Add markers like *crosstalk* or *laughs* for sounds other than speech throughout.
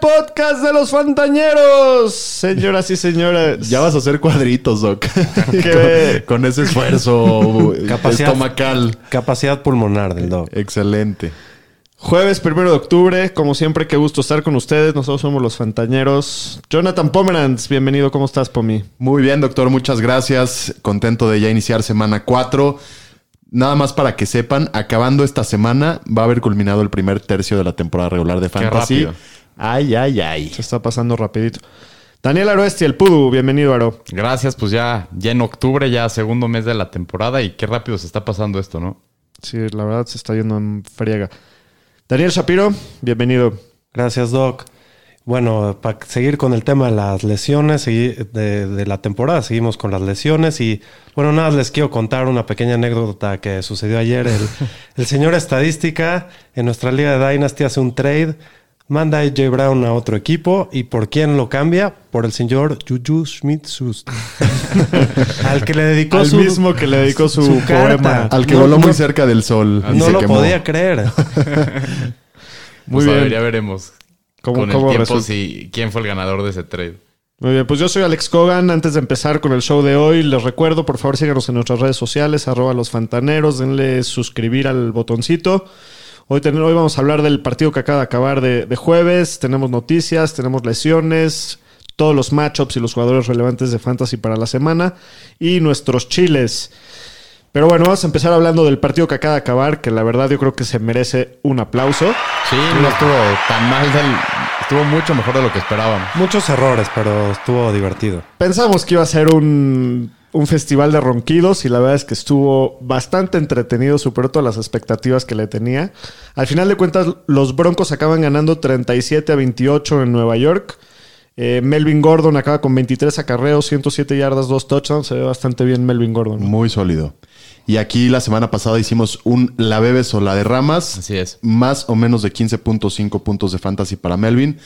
Podcast de los Fantañeros, señoras y señores. Ya vas a hacer cuadritos, Doc. *laughs* *laughs* Con, con ese esfuerzo *laughs* Capacidad- estomacal. Capacidad pulmonar del dog. Excelente. Jueves primero de octubre, como siempre, qué gusto estar con ustedes. Nosotros somos los Fantañeros. Jonathan Pomeranz, bienvenido. ¿Cómo estás, Pomi? Muy bien, doctor. Muchas gracias. Contento de ya iniciar semana 4. Nada más para que sepan, acabando esta semana va a haber culminado el primer tercio de la temporada regular de Fantasy. rápido. Ay, ay, ay. Se está pasando rapidito. Daniel Aroesti, el Pudu. Bienvenido, Aro. Gracias, pues ya, ya en octubre, ya segundo mes de la temporada y qué rápido se está pasando esto, ¿no? Sí, la verdad se está yendo en friega. Daniel Shapiro, bienvenido. Gracias, Doc. Bueno, para seguir con el tema de las lesiones de, de la temporada, seguimos con las lesiones y bueno, nada, les quiero contar una pequeña anécdota que sucedió ayer. El, *laughs* el señor estadística en nuestra liga de Dynasty hace un trade, manda a AJ Brown a otro equipo y ¿por quién lo cambia? Por el señor Juju Smith-Schuster. *laughs* al que le dedicó Al su, mismo que le dedicó su, su carta. poema. Al que No, voló no- muy cerca del sol. y No se lo quemó. podía creer. *laughs* Muy Pues a bien. ver, ya veremos ¿Cómo, con cómo el tiempo si quién fue el ganador de ese trade. Muy bien, pues yo soy Alex Cogan. Antes de empezar con el show de hoy, les recuerdo, por favor, síganos en nuestras redes sociales, arroba los fantaneros, denle suscribir al botoncito. Hoy, ten- hoy vamos a hablar del partido que acaba de acabar de, de jueves. Tenemos noticias, tenemos lesiones, todos los matchups y los jugadores relevantes de fantasy para la semana y nuestros chiles. Pero bueno, vamos a empezar hablando del partido que acaba de acabar, que la verdad yo creo que se merece un aplauso. Sí, no estuvo tan mal, del, estuvo mucho mejor de lo que esperábamos. Muchos errores, pero estuvo divertido. Pensamos que iba a ser un, un festival de ronquidos y la verdad es que estuvo bastante entretenido, superó todas las expectativas que le tenía. Al final de cuentas, los Broncos acaban ganando 37 a 28 en Nueva York. Eh, Melvin Gordon acaba con 23 acarreos, 107 yardas, 2 touchdowns. Se ve bastante bien Melvin Gordon. Muy sólido. Y aquí la semana pasada hicimos un la bebes o la derramas. Así es. Más o menos de 15.5 puntos de fantasy para Melvin.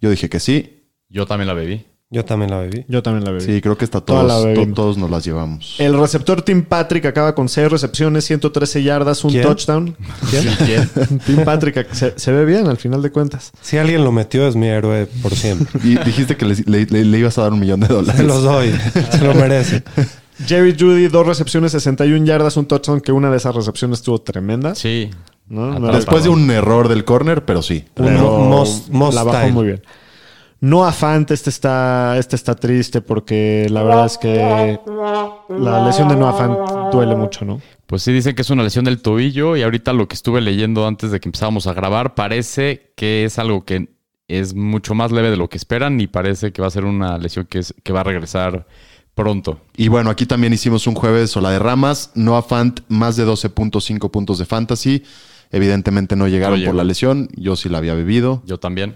Yo dije que sí. Yo también la bebí. Yo también la bebí. Yo también la bebí. Sí, creo que está todos, to- todos nos las llevamos. El receptor Tim Patrick acaba con 6 recepciones, 113 yardas, un ¿Quién? touchdown. *laughs* ¿Quién? Tim Patrick se, se ve bien al final de cuentas. Si alguien lo metió, es mi héroe por siempre. *laughs* Y dijiste que le, le- le- le ibas a dar un millón de dólares. Se los doy. Se lo merece. *laughs* Jerry Judy, dos recepciones, 61 yardas, un touchdown, que una de esas recepciones estuvo tremenda. Sí. Después de un error del corner, pero sí. Un pero mo- mos- mos la bajó style. muy bien. No Fant, este está, este está triste porque la verdad es que la lesión de Noah Fant duele mucho, ¿no? Pues sí, dicen que es una lesión del tobillo y ahorita lo que estuve leyendo antes de que empezáramos a grabar parece que es algo que es mucho más leve de lo que esperan y parece que va a ser una lesión que, es, que va a regresar pronto. Y bueno, aquí también hicimos un jueves o la de ramas. Noah Fant, más de 12.5 puntos de fantasy. Evidentemente no llegaron No por la lesión. Yo sí la había bebido. Yo también.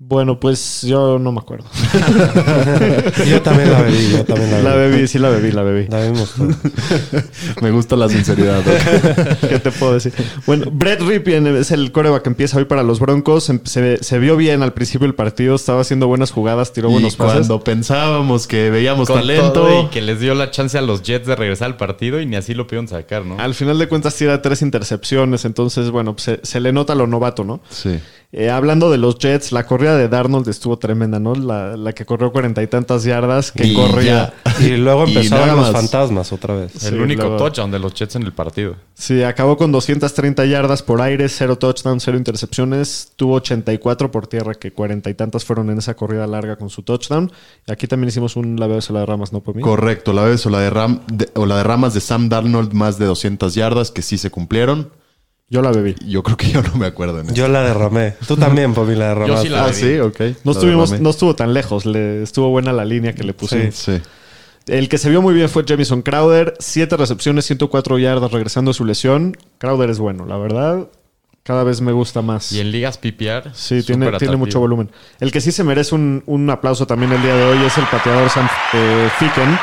Bueno, pues yo no me acuerdo. *laughs* Yo también la bebí. Yo también la La bebí. bebí, sí la bebí, la bebí. La bebimos todos. *laughs* Me gusta la sinceridad. ¿Qué te puedo decir? Bueno, Brett Ripien es el coreback que empieza hoy para los Broncos. Em- Se, se vio bien al principio del partido, estaba haciendo buenas jugadas, tiró y buenos pases. cuando pensábamos que veíamos Con talento... todo y que les dio la chance a los Jets de regresar al partido y ni así lo pudieron sacar, ¿no? Al final de cuentas tira tres intercepciones, entonces, bueno, pues, se, se le nota lo novato, ¿no? Sí. Eh, hablando de los Jets, la corrida de Darnold estuvo tremenda, ¿no? La, la que corrió cuarenta y tantas yardas, que Y corría. ya. Y luego Y empezaron nada los más. fantasmas otra vez. Sí, el único luego- touchdown de los Jets en el partido. Sí, acabó con 230 yardas por aire, cero touchdowns, cero intercepciones. Tuvo 84 por tierra, que cuarenta y tantas fueron en esa corrida larga con su touchdown. Y aquí también hicimos un laveo de la de ramas, ¿no, por mí? Correcto. La o la de, ram, de- o la de ramas de Sam Darnold, más de 200 yardas, que sí se cumplieron. Yo la bebí. Yo creo que yo no me acuerdo en eso. Yo la derramé. Tú también, Pomi, la derramaste. Yo sí la Ah, bebí. sí, ok. No, La estuvimos, derramé. no estuvo tan lejos, le, estuvo buena la línea que le pusimos. Sí. Sí. El que se vio muy bien fue Jamison Crowder, siete recepciones, 104 yardas regresando de su lesión. Crowder es bueno, la verdad. Cada vez me gusta más. Y en ligas PPR. Sí, tiene, mucho volumen. El que sí se merece un, un aplauso también el día de hoy es el pateador Sam eh, Ficken,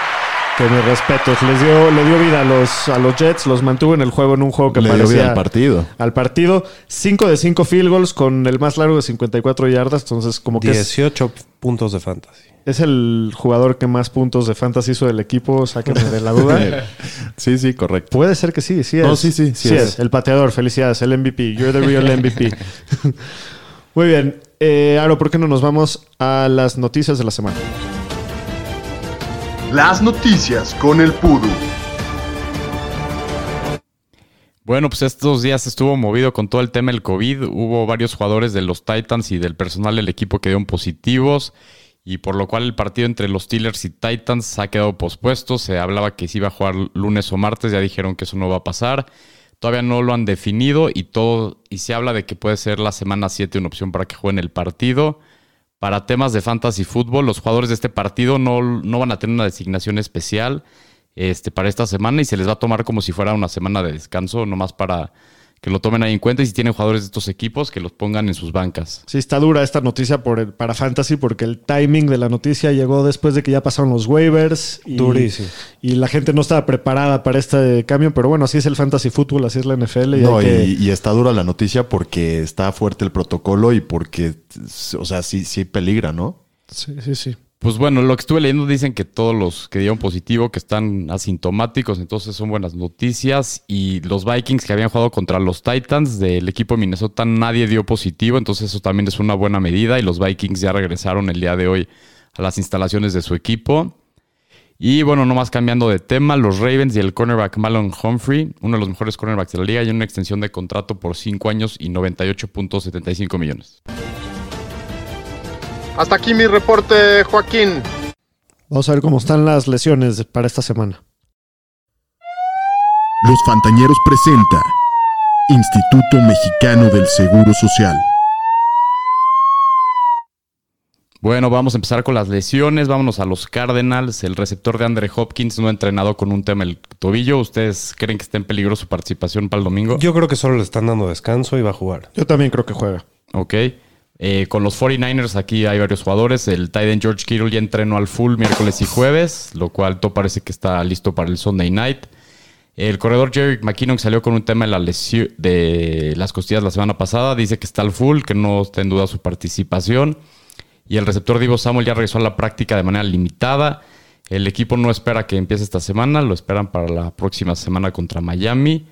que mis respetos. Les dio, le dio vida a los, a los Jets, los mantuvo en el juego en un juego que Le dio vida al partido. al partido. 5 de 5 field goals con el más largo de 54 yardas. Entonces, como que es, 18 puntos de fantasy. es el jugador que más puntos de fantasy hizo del equipo. Sáquenme de la duda. *laughs* Sí, sí, correcto. Puede ser que sí, sí es. No, sí, sí, sí sí es. es. El pateador, felicidades, el MVP. You're the real MVP. *laughs* Muy bien. Eh, Aro, ¿por qué no nos vamos a las noticias de la semana? Las noticias con el Pudu. Bueno, pues estos días estuvo movido con todo el tema del COVID. Hubo varios jugadores de los Titans y del personal del equipo que dieron positivos. Y por lo cual el partido entre los Steelers y Titans ha quedado pospuesto. Se hablaba que se iba a jugar lunes o martes. Ya dijeron que eso no va a pasar. Todavía no lo han definido y todo. Y se habla de que puede ser la semana 7 una opción para que jueguen el partido. Para temas de fantasy fútbol, los jugadores de este partido no, no van a tener una designación especial este, para esta semana y se les va a tomar como si fuera una semana de descanso, nomás para que lo tomen ahí en cuenta y si tienen jugadores de estos equipos, que los pongan en sus bancas. Sí, está dura esta noticia por el- para Fantasy porque el timing de la noticia llegó después de que ya pasaron los waivers. Y, Durísimo. Y la gente no estaba preparada para este cambio, pero bueno, así es el Fantasy Fútbol, así es la NFL. Y No, hay que- y, y está dura la noticia porque está fuerte el protocolo y porque, o sea, sí, sí peligra, ¿no? Sí, sí, sí. Pues bueno, lo que estuve leyendo dicen que todos los que dieron positivo, que están asintomáticos, entonces son buenas noticias. Y los Vikings que habían jugado contra los Titans del equipo de Minnesota, nadie dio positivo, entonces eso también es una buena medida. Y los Vikings ya regresaron el día de hoy a las instalaciones de su equipo. Y bueno, nomás cambiando de tema, los Ravens y el cornerback Malon Humphrey, uno de los mejores cornerbacks de la liga, y una extensión de contrato por 5 años y 98.75 millones. Hasta aquí mi reporte, Joaquín. Vamos a ver cómo están las lesiones para esta semana. Los Fantañeros presenta Instituto Mexicano del Seguro Social. Bueno, vamos a empezar con las lesiones. Vámonos a los Cardinals. El receptor de Andre Hopkins no ha entrenado con un tema el tobillo. ¿Ustedes creen que está en peligro su participación para el domingo? Yo creo que solo le están dando descanso y va a jugar. Yo también creo que juega. Ok. Eh, con los 49ers aquí hay varios jugadores. El tight end George Kittle ya entrenó al full miércoles y jueves, lo cual todo parece que está listo para el Sunday night. El corredor Jerry McKinnon salió con un tema de, la lesión, de las costillas la semana pasada. Dice que está al full, que no está en duda su participación. Y el receptor Divo Samuel ya regresó a la práctica de manera limitada. El equipo no espera que empiece esta semana, lo esperan para la próxima semana contra Miami.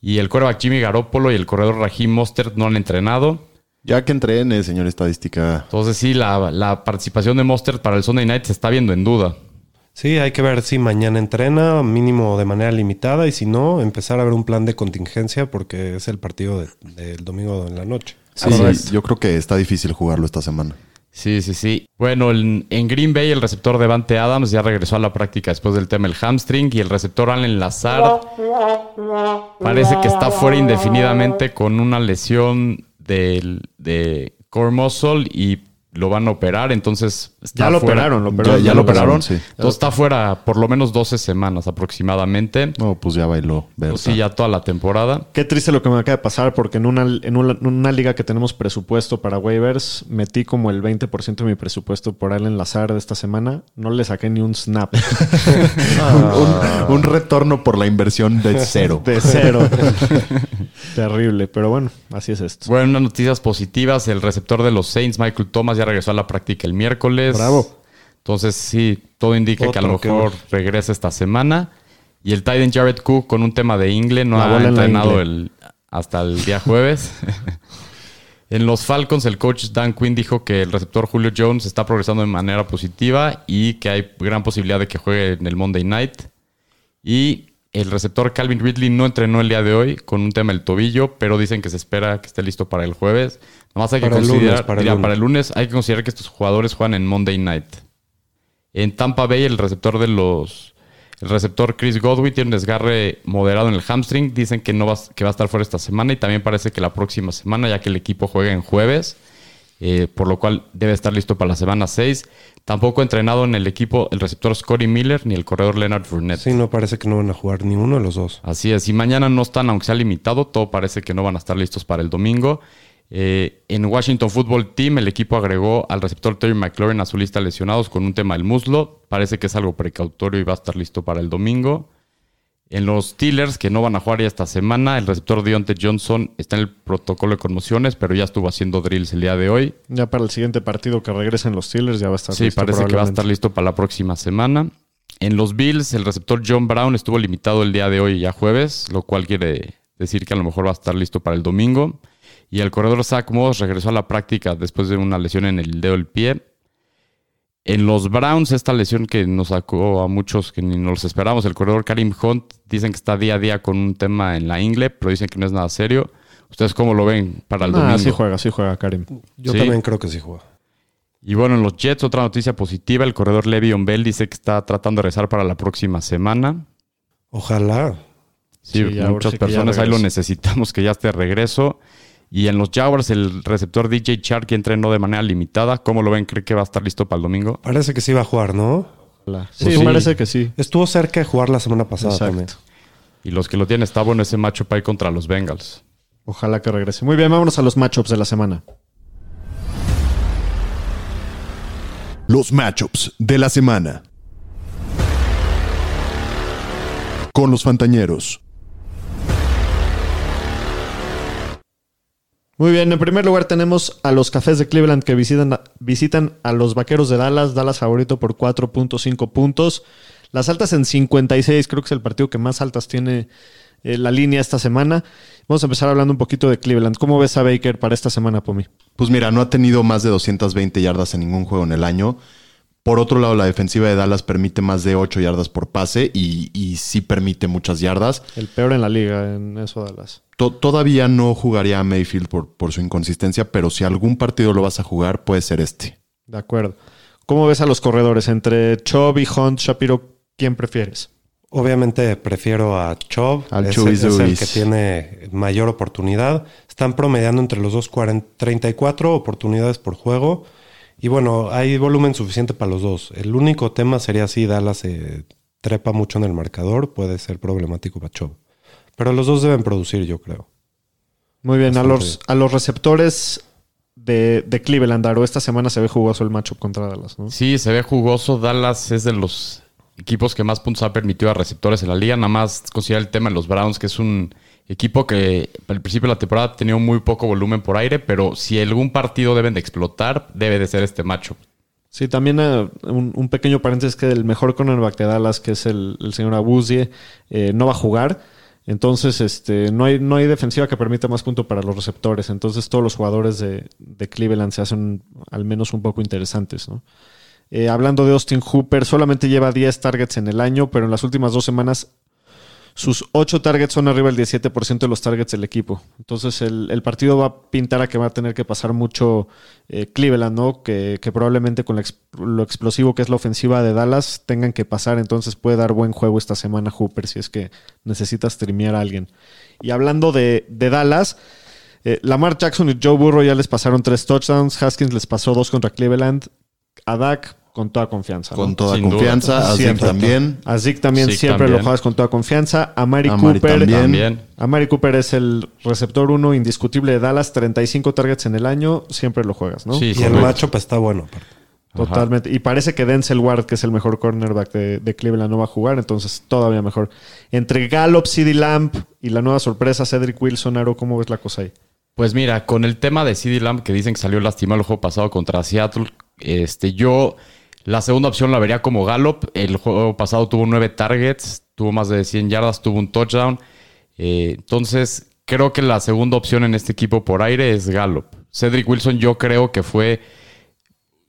Y el coreback Jimmy Garoppolo y el corredor Raheem Mostert no han entrenado. Ya que entrene, señor estadística. Entonces sí, la, la participación de Mostert para el Sunday Night se está viendo en duda. Sí, hay que ver si mañana entrena, mínimo de manera limitada, y si no, empezar a ver un plan de contingencia porque es el partido de- del domingo en la noche. Sí, yo creo que está difícil jugarlo esta semana. Sí, sí, sí. Bueno, en, en Green Bay el receptor Devante Adams ya regresó a la práctica después del tema del hamstring y el receptor Allen Lazard parece que está fuera indefinidamente con una lesión del, de core muscle y lo van a operar, entonces está Ya lo fuera. operaron, lo Ya- operaron. Ya, Ya lo lo operaron, operaron. sí. Entonces está fuera por lo menos 12 semanas aproximadamente. No, pues ya bailó. Pues sí, ya toda la temporada. Qué triste lo que me acaba de pasar porque en una, en una, en una liga que tenemos presupuesto para waivers, metí como el 20% de mi presupuesto por Allen Lazar de esta semana. No le saqué ni un snap. *laughs* un, un retorno por la inversión de *laughs* cero. De cero. *laughs* Terrible, pero bueno, así es esto. Bueno, unas noticias positivas. El receptor de los Saints, Michael Thomas, ya regresó a la práctica el miércoles. Bravo. Entonces, sí, todo indica que a lo mejor regresa esta semana. Y el Titan Jared Cook con un tema de ingle no La ha entrenado el, hasta el día jueves. *laughs* en los Falcons, el coach Dan Quinn dijo que el receptor Julio Jones está progresando de manera positiva y que hay gran posibilidad de que juegue en el Monday Night. Y el receptor Calvin Ridley no entrenó el día de hoy con un tema del tobillo, pero dicen que se espera que esté listo para el jueves. Nomás hay que Para el lunes, considerar, para el diría, lunes. para el lunes hay que considerar que estos jugadores juegan en Monday Night. En Tampa Bay, el receptor de los. El receptor Chris Godwin tiene un desgarre moderado en el hamstring. Dicen que, no va, que va a estar fuera esta semana y también parece que la próxima semana, ya que el equipo juega en jueves. Eh, por lo cual debe estar listo para la semana 6. Tampoco ha entrenado en el equipo el receptor Scotty Miller ni el corredor Leonard Fournette. Sí, no parece que no van a jugar ni uno de los dos. Así es, y mañana no están, aunque sea limitado, todo parece que no van a estar listos para el domingo. Eh, en Washington Football Team, el equipo agregó al receptor Terry McLaurin a su lista de lesionados con un tema del muslo. Parece que es algo precautorio y va a estar listo para el domingo. En los Steelers, que no van a jugar ya esta semana, el receptor Deontay Johnson está en el protocolo de conmociones, pero ya estuvo haciendo drills el día de hoy. Ya para el siguiente partido que regresen los Steelers ya va a estar Sí, listo parece que va a estar listo para la próxima semana. En los Bills, el receptor John Brown estuvo limitado el día de hoy ya jueves, lo cual quiere decir que a lo mejor va a estar listo para el domingo. Y el corredor Zach Moss regresó a la práctica después de una lesión en el dedo del pie. En los Browns, esta lesión que nos sacó a muchos que ni nos esperamos, el corredor Karim Hunt, dicen que está día a día con un tema en la ingle, pero dicen que no es nada serio. ¿Ustedes cómo lo ven para el Ah, domingo? sí juega, sí juega Karim. Yo Sí. también creo que sí juega. Y bueno, en los Jets, otra noticia positiva, el corredor Le'Veon Bell dice que está tratando de rezar para la próxima semana. Ojalá. Sí, Sí, muchas personas ahí lo necesitamos que ya esté de regreso. Y en los Jaguars, el receptor DJ Chark que entrenó de manera limitada. ¿Cómo lo ven? ¿Cree que va a estar listo para el domingo? Parece que sí va a jugar, ¿no? Ojalá. Sí, Pues sí. parece que sí. Estuvo cerca de jugar la semana pasada Exacto. también. Y los que lo tienen está bueno ese macho ahí contra los Bengals. Ojalá que regrese. Muy bien, vámonos a los matchups de la semana. Los matchups de la semana. Con los Fantañeros. Muy bien, en primer lugar tenemos a los Cafés de Cleveland que visitan, visitan a los Vaqueros de Dallas. Dallas favorito por 4.5 puntos. Las altas en 56, creo que es el partido que más altas tiene eh, la línea esta semana. Vamos a empezar hablando un poquito de Cleveland. ¿Cómo ves a Baker para esta semana, Pomi? Pues mira, no ha tenido más de 220 yardas en ningún juego en el año. Por otro lado, la defensiva de Dallas permite más de 8 yardas por pase y, y sí permite muchas yardas. El peor en la liga en eso, Dallas. To- todavía no jugaría a Mayfield por, por su inconsistencia, pero si algún partido lo vas a jugar, puede ser este. De acuerdo. ¿Cómo ves a los corredores? Entre Chubb y Hunt, Shapiro, ¿quién prefieres? Obviamente prefiero a Chubb. Al es, Chubis es el que tiene mayor oportunidad. Están promediando entre los dos 40 34 oportunidades por juego. Y bueno, hay volumen suficiente para los dos. El único tema sería si Dallas se trepa mucho en el marcador. Puede ser problemático para Chubb. Pero los dos deben producir, yo creo. Muy bien, a los, a los receptores de, de Cleveland, Aro, esta semana se ve jugoso el matchup contra Dallas, ¿no? Sí, se ve jugoso. Dallas es de los equipos que más puntos ha permitido a receptores en la liga. Nada más considera el tema de los Browns, que es un equipo que al principio de la temporada ha tenido muy poco volumen por aire, pero si algún partido deben de explotar, debe de ser este macho. Sí, también eh, un, pequeño paréntesis que el mejor cornerback de Dallas, que es el, señor Abuzie, eh, no va a jugar. Entonces, este, no hay, no hay defensiva que permita más punto para los receptores. Entonces, todos los jugadores de, de Cleveland se hacen al menos un poco interesantes. Eh, hablando de Austin Hooper, solamente lleva 10 targets en el año, pero en las últimas dos semanas sus 8 targets son arriba del 17% de los targets del equipo. Entonces el, el partido va a pintar a que va a tener que pasar mucho eh, Cleveland, ¿no? Que, que probablemente con lo explosivo que es la ofensiva de Dallas tengan que pasar. Entonces puede dar buen juego esta semana Hooper si es que necesitas streamear a alguien. Y hablando de, de Dallas, eh, Lamar Jackson y Joe Burrow ya les pasaron tres touchdowns. Haskins les pasó dos contra Cleveland. A Dak con toda confianza. ¿no? Con toda Sin duda. confianza, a Zeke Siempre. también. A Zeke también siempre también. lo juegas con toda confianza. A Mari A Mari Cooper también. También. A Mari Cooper es el receptor uno indiscutible de Dallas, 35 targets en el año, siempre lo juegas, ¿no? Sí, Y el matchup está bueno. Totalmente. Y parece que Denzel Ward, que es el mejor cornerback de, de Cleveland, no va a jugar, entonces todavía mejor. Entre Gallup, CD Lamp y la nueva sorpresa, Cedric Wilson, Aro, ¿cómo ves la cosa ahí? Pues mira, con el tema de CD Lamb que dicen que salió lastimado el juego pasado contra Seattle, este, yo la segunda opción la vería como Gallup. El juego pasado tuvo nueve targets, tuvo más de 100 yardas, tuvo un touchdown. Eh, entonces, creo que la segunda opción en este equipo por aire es Gallup. Cedric Wilson yo creo que fue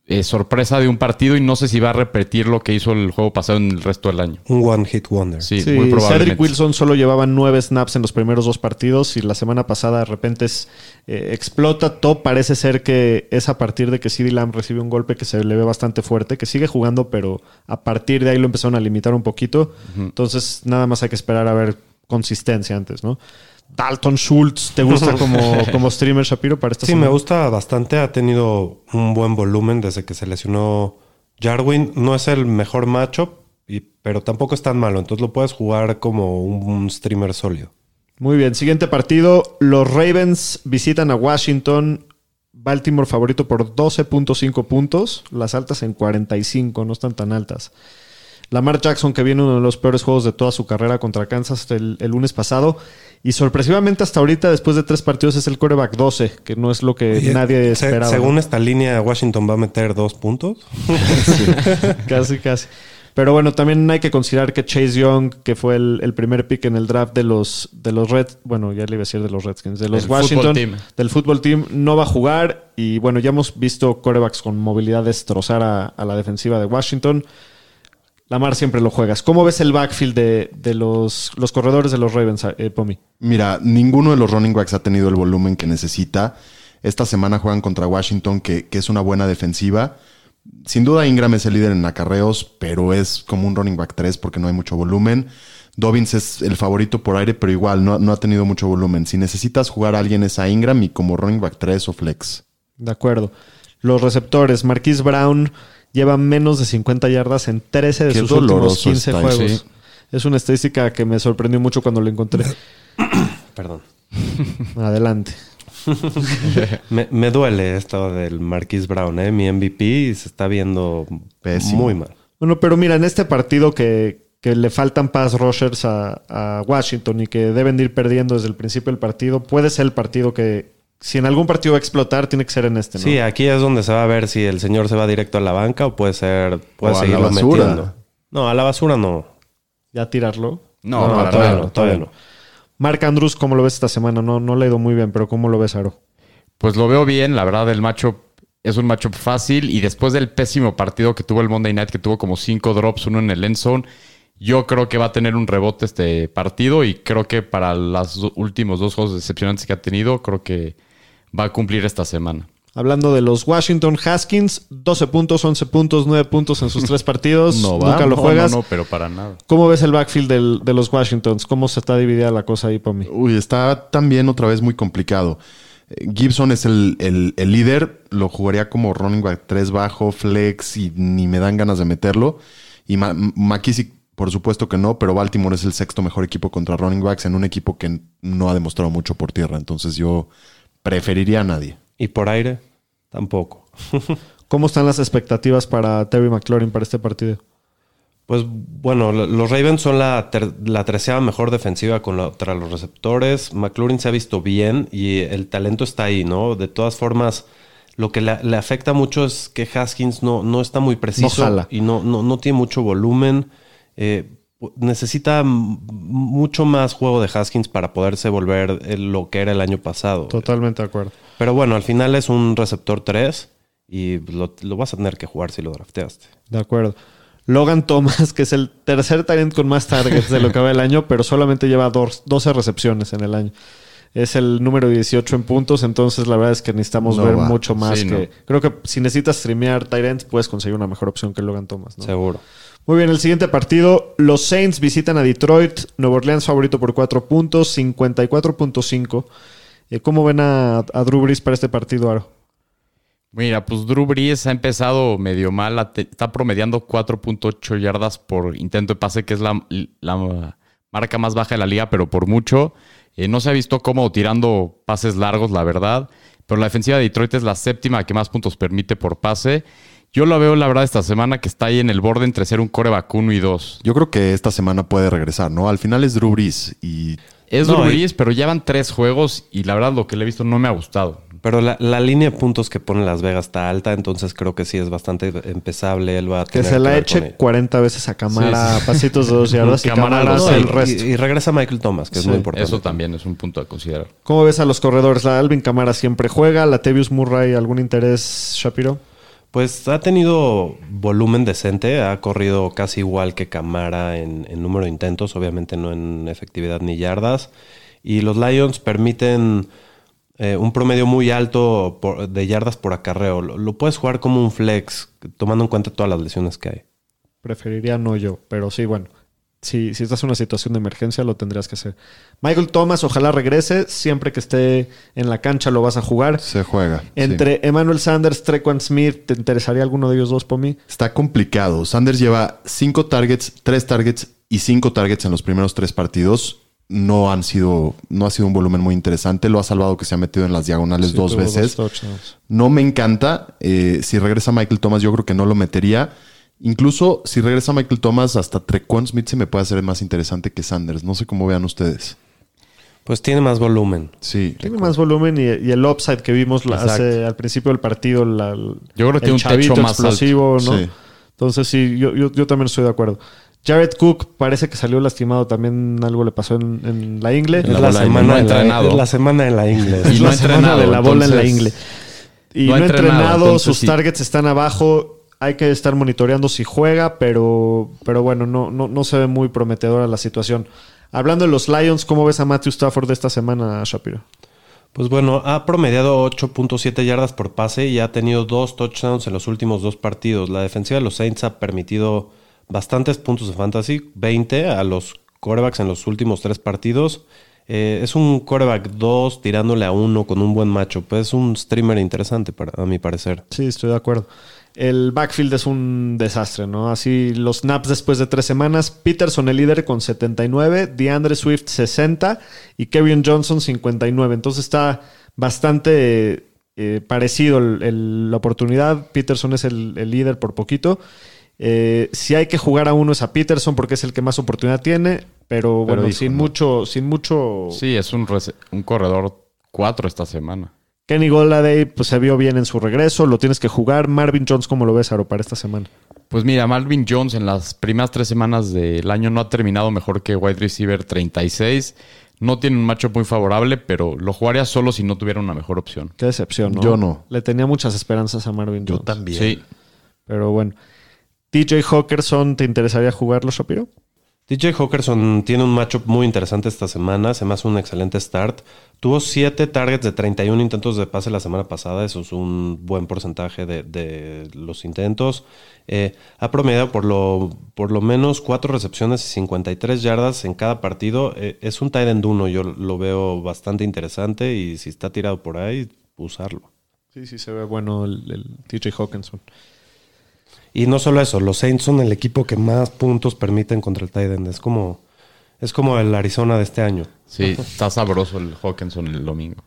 eh, sorpresa de un partido y no sé si va a repetir lo que hizo el juego pasado en el resto del año. Un one hit wonder. Sí, Sí, muy probablemente. Cedric Wilson solo llevaba nueve snaps en los primeros dos partidos y la semana pasada de repente es, eh, explota todo. Parece ser que es a partir de que CD Lamb recibe un golpe que se le ve bastante fuerte, que sigue jugando, pero a partir de ahí lo empezaron a limitar un poquito. Entonces, nada más hay que esperar a ver consistencia antes, ¿no? Dalton Schultz, ¿te gusta *laughs* como, como streamer Shapiro para esta Sí, semana? me gusta bastante. Ha tenido un buen volumen desde que se lesionó Jarwin. No es el mejor matchup, y- pero tampoco es tan malo. Entonces lo puedes jugar como un, un streamer sólido. Muy bien, siguiente partido. Los Ravens visitan a Washington. Baltimore favorito por 12.5 puntos. Las altas en 45, no están tan altas. Lamar Jackson, que viene uno de los peores juegos de toda su carrera contra Kansas el, el lunes pasado. Y sorpresivamente hasta ahorita, después de tres partidos, es el coreback 12, que no es lo que Oye, nadie se- esperaba. según esta línea, Washington va a meter dos puntos. *laughs* casi, casi. Pero bueno, también hay que considerar que Chase Young, que fue el, el primer pick en el draft de los, de los Reds, bueno, ya le iba a decir de los Redskins, de los Del Washington, fútbol team. del fútbol team, no va a jugar. Y bueno, ya hemos visto corebacks con movilidad destrozar a, a la defensiva de Washington. Lamar siempre lo juegas. ¿Cómo ves el backfield de, de los, los corredores de los Ravens, eh, Pomi? Mira, ninguno de los running backs ha tenido el volumen que necesita. Esta semana juegan contra Washington, que, que es una buena defensiva. Sin duda Ingram es el líder en acarreos, pero es como un running back 3 porque no hay mucho volumen. Dobbins es el favorito por aire, pero igual no, no ha tenido mucho volumen. Si necesitas jugar a alguien es a Ingram y como running back 3 o flex. De acuerdo. Los receptores, Marquise Brown lleva menos de 50 yardas en 13 de Qué sus últimos doloroso 15 está, juegos. sí. Es una estadística que me sorprendió mucho cuando lo encontré. *coughs* Perdón. Adelante. *laughs* Me, me duele esto del Marquise Brown, ¿eh? Mi MVP se está viendo Pésimo. muy mal. Bueno, pero mira, en este partido que, que le faltan pass rushers a, a Washington y que deben de ir perdiendo desde el principio del partido, puede ser el partido que, si en algún partido va a explotar, tiene que ser en este, ¿no? Sí, aquí es donde se va a ver si el señor se va directo a la banca o puede ser, puede O a la seguirlo basura. metiendo. No, a la basura no. Ya tirarlo. No, para todavía nada. no, todavía no. Mark Andrews, ¿cómo lo ves esta semana? No, no le ha ido muy bien, pero ¿cómo lo ves, Aro? Pues lo veo bien, la verdad, el matchup es un matchup fácil y después del pésimo partido que tuvo el Monday Night, que tuvo como cinco drops, uno en el end zone, yo creo que va a tener un rebote este partido y creo que para los últimos dos juegos decepcionantes que ha tenido, creo que va a cumplir esta semana. Hablando de los Washington Haskins, 12 puntos, 11 puntos, 9 puntos en sus tres partidos. *laughs* No va. Nunca lo No, juegas. No, no, pero para nada. ¿Cómo ves el backfield del- de los Washingtons? ¿Cómo se está dividida la cosa ahí, Pomi? Uy, está también otra vez muy complicado. Eh, Gibson es el, el- el líder, lo jugaría como running back 3 bajo, flex y ni me dan ganas de meterlo. Y Ma- McKissick, por supuesto que no, pero Baltimore es el sexto mejor equipo contra running backs en un equipo que no ha demostrado mucho por tierra. Entonces yo preferiría a nadie. Y por aire, tampoco. *laughs* ¿Cómo están las expectativas para Terry McLaurin para este partido? Pues bueno, lo- los Ravens son la, ter- la treceava mejor defensiva contra los receptores. McLaurin se ha visto bien y el talento está ahí, ¿no? De todas formas, lo que le, le afecta mucho es que Haskins no, no está muy preciso y no, no, no tiene mucho volumen. Eh, necesita mucho más juego de Haskins para poderse volver eh, lo que era el año pasado. Totalmente de acuerdo. Pero bueno, al final es un receptor 3 y lo, lo vas a tener que jugar si lo drafteaste. De acuerdo. Logan Thomas, que es el tercer talent con más targets de lo que va el año, pero solamente lleva dos- 12 recepciones en el año. Es el número 18 en puntos, entonces la verdad es que necesitamos No ver va. mucho más. Sí, que no. Creo que si necesitas streamear Tyrants, puedes conseguir una mejor opción que Logan Thomas. ¿no? Seguro. Muy bien, el siguiente partido. Los Saints visitan a Detroit. Nueva Orleans favorito por 4 puntos, 54.5. Eh, ¿Cómo ven a, Drew Brees para este partido, Aro? Mira, pues Drew Brees ha empezado medio mal. Está promediando 4.8 yardas por intento de pase, que es la, la marca más baja de la liga, pero por mucho. Eh, no se ha visto cómodo tirando pases largos, la verdad. Pero la defensiva de Detroit es la séptima que más puntos permite por pase. Yo lo veo, la verdad, esta semana que está ahí en el borde entre ser un coreback 1 y 2. Yo creo que esta semana puede regresar, ¿no? Al final es Drew Brees y Es No, Drew y- Brees, pero ya van tres juegos y la verdad lo que le he visto no me ha gustado. Pero la, la línea de puntos que pone Las Vegas está alta, entonces creo que sí es bastante empezable. Él va a Que tener se la eche con ello. 40 veces a Camara, Sí, sí. pasitos de dos yardas y Cámara *laughs* Camara lo hace sabe. el y, resto. y regresa Michael Thomas, que es muy importante. Eso también es un punto a considerar. ¿Cómo ves a los corredores? La Alvin Camara siempre juega. La Tevius Murray, ¿algún interés, Shapiro? Pues ha tenido volumen decente, ha corrido casi igual que Camara en, número de intentos, obviamente no en efectividad ni yardas. Y los Lions permiten eh, un promedio muy alto de yardas por acarreo. Lo, lo puedes jugar como un flex, tomando en cuenta todas las lesiones que hay. Preferiría no yo, pero sí, bueno. Si, si estás en una situación de emergencia, lo tendrías que hacer. Michael Thomas, ojalá regrese. Siempre que esté en la cancha lo vas a jugar. Se juega. sí. Entre Emmanuel Sanders, Trequan Smith, ¿te interesaría alguno de ellos dos por mí? Está complicado. Sanders lleva cinco targets, tres targets y cinco targets en los primeros tres partidos. No han sido, no ha sido un volumen muy interesante. Lo ha salvado que se ha metido en las diagonales Sí, dos veces. No me encanta. Eh, si regresa Michael Thomas, yo creo que no lo metería. Incluso si regresa Michael Thomas, hasta Trequan Smith se me puede hacer más interesante que Sanders. No sé cómo vean ustedes. Pues tiene más volumen. Sí. Tiene más volumen y, y el upside que vimos la- hace- al principio del partido. la- Yo creo que tiene un techo más explosivo, ¿no? Sí. Entonces sí, yo, yo, yo también estoy de acuerdo. Jared Cook parece que salió lastimado también. Algo le pasó en, en la ingle. Es la la, bola de- semana no la, entrenado. es la semana de la. Y Es no la semana entrenado, de la bola en la ingle. Y No no, entrenado, entrenado, entonces sus sí. targets están abajo. Hay que estar monitoreando si juega, pero, pero bueno, no, no, no se ve muy prometedora la situación. Hablando de los Lions, ¿cómo ves a Matthew Stafford esta semana, Shapiro? Pues bueno, ha promediado 8.7 yardas por pase y ha tenido dos touchdowns en los últimos dos partidos. La defensiva de los Saints ha permitido bastantes puntos de fantasy, 20 a los corebacks en los últimos tres partidos. Eh, es un coreback 2 tirándole a uno con un buen macho. Pues es un streamer interesante para, a mi parecer. Sí, estoy de acuerdo. El backfield es un desastre, ¿no? Así los snaps después de tres semanas. Peterson el líder con 79, DeAndre Swift 60 y Kevin Johnson 59. Entonces está bastante eh, parecido la oportunidad. Peterson es el líder por poquito. Eh, si hay que jugar a uno es a Peterson porque es el que más oportunidad tiene, pero bueno, sin no. mucho, sin mucho. Sí, es un, un corredor 4 esta semana. Kenny Golladay pues se vio bien en su regreso, lo tienes que jugar. Marvin Jones, ¿cómo lo ves, Aro, para esta semana? Pues mira, Malvin Jones en las primeras tres semanas del año no ha terminado mejor que wide receiver 36. No tiene un matchup muy favorable, pero lo jugaría solo si no tuviera una mejor opción. Qué decepción, ¿no? Yo no. Le tenía muchas esperanzas a Marvin Jones. también. Sí, Pero bueno. TJ Hawkerson, ¿te interesaría jugarlo, Shapiro? DJ Hawkerson tiene un matchup muy interesante esta semana. Se me hace un excelente start. Tuvo 7 targets de 31 intentos de pase la semana pasada. Eso es un buen porcentaje de, de los intentos. Eh, ha promediado por lo, por lo menos 4 recepciones y 53 yardas en cada partido. Eh, es un tight end 1. Yo lo veo bastante interesante. Y si está tirado por ahí, usarlo. Sí, sí, se ve bueno el, el TJ Hawkinson. Y no solo eso, los Saints son el equipo que más puntos permiten contra el tight end. Es como, es como el Arizona de este año. sí, está sabroso el Hawkinson el domingo.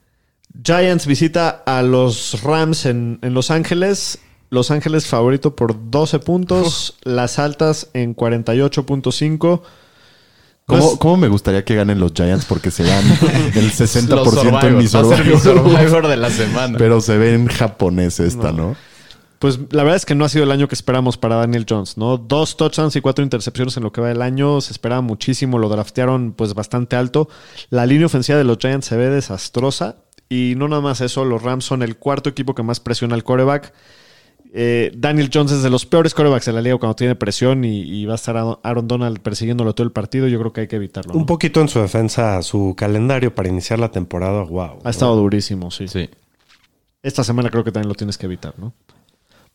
Giants visita a los Rams en, en Los Ángeles. Los Ángeles favorito por 12 puntos. *laughs* Las altas en 48.5. ¿Cómo, Pues- cómo me gustaría que ganen los Giants? Porque se dan *laughs* el 60% en mi Va a ser mi Survivor. Survivor de la semana. Pero se ve en japonés esta, ¿no? Pues la verdad es que no ha sido el año que esperamos para Daniel Jones, ¿no? Dos touchdowns y cuatro intercepciones en lo que va del año. Se esperaba muchísimo, lo draftearon pues bastante alto. La línea ofensiva de los Giants se ve desastrosa. Y no nada más eso, los Rams son el cuarto equipo que más presiona al coreback. Eh, Daniel Jones es de los peores corebacks de la liga cuando tiene presión y, y va a estar Aaron- Donald persiguiéndolo todo el partido. Yo creo que hay que evitarlo. ¿no? Un poquito en su defensa, su calendario para iniciar la temporada, wow. Ha estado durísimo, sí. Sí. Esta semana creo que también lo tienes que evitar, ¿no?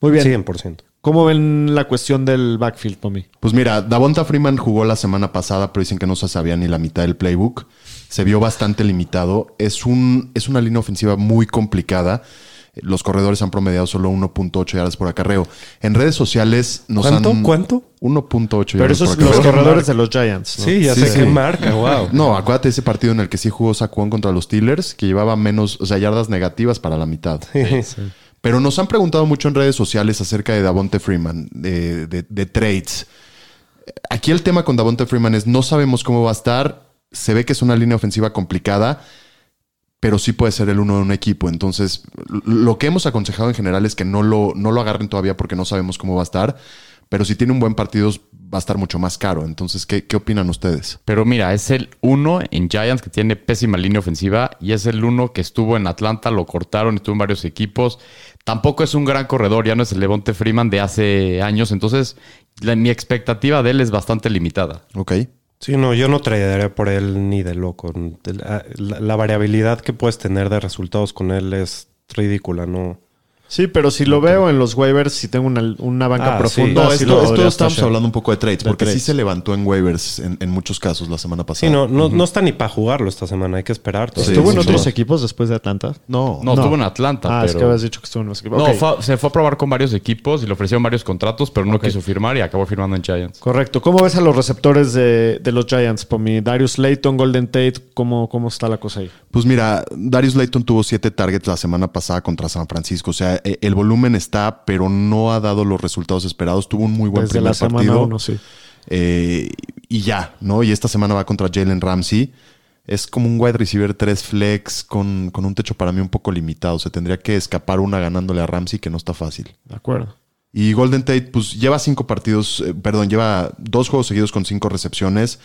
Muy bien. 100%. ¿Cómo ven la cuestión del backfield, Tommy? Pues mira, Davonta Freeman jugó la semana pasada, pero dicen que no se sabía ni la mitad del playbook. Se vio bastante limitado. Es, un, es una línea ofensiva muy complicada. Los corredores han promediado solo 1.8 yardas por acarreo. En redes sociales nos ¿Cuánto? han... ¿Cuánto? 1.8 Pero yardas esos por los corredores de los Giants. ¿no? Sí, ya Sí, sé sí. qué marca, wow. No, acuérdate de ese partido en el que sí jugó Saquon contra los Steelers, que llevaba menos, o sea, yardas negativas para la mitad. Pero nos han preguntado mucho en redes sociales acerca de Davonte Freeman, de, de- de trades. Aquí el tema con Davonte Freeman es no sabemos cómo va a estar. Se ve que es una línea ofensiva complicada, pero sí puede ser el uno de un equipo. Entonces, lo que hemos aconsejado en general es que no lo, no lo agarren todavía porque no sabemos cómo va a estar. Pero si tiene un buen partido, va a estar mucho más caro. Entonces, ¿qué, qué opinan ustedes? Pero mira, es el uno en Giants que tiene pésima línea ofensiva y es el uno que estuvo en Atlanta, lo cortaron, estuvo en varios equipos. Tampoco es un gran corredor, ya no es el Levante Freeman de hace años, entonces la- mi expectativa de él es bastante limitada. Ok. Sí, no, yo no traería por él ni de loco. La, la- la variabilidad que puedes tener de resultados con él es ridícula, ¿no? Sí, pero si lo veo en los waivers, si tengo una, una banca Ah, profunda, No, sí esto, lo esto podría estamos hablando un poco de trades, De porque sí trades. se levantó en waivers en, en muchos casos la semana pasada. Sí, no, no, no está ni para jugarlo esta semana. Hay que esperar. Sí, ¿Estuvo en sí, otros equipos después de Atlanta? No, No, No. estuvo en Atlanta, Ah, pero... es que habías dicho que estuvo en los equipos. No, fue- se fue a probar con varios equipos y le ofrecieron varios contratos, pero no quiso firmar y acabó firmando en Giants. Correcto. ¿Cómo ves a los receptores de, de los Giants, Pomi? Darius Layton, Golden Tate, ¿cómo, ¿cómo está la cosa ahí? Pues mira, Darius Layton tuvo siete targets la semana pasada contra San Francisco. O sea, e- el volumen está, pero no ha dado los resultados esperados. Tuvo un muy buen Desde primer la semana partido. uno, sí. Eh, y ya, ¿no? Y esta semana va contra Jalen Ramsey. Es como un wide receiver 3 flex con, con un techo para mí un poco limitado. Se tendría que escapar una ganándole a Ramsey, que no está fácil. De acuerdo. Y Golden Tate, pues lleva cinco partidos, eh, perdón, lleva dos juegos seguidos con cinco recepciones,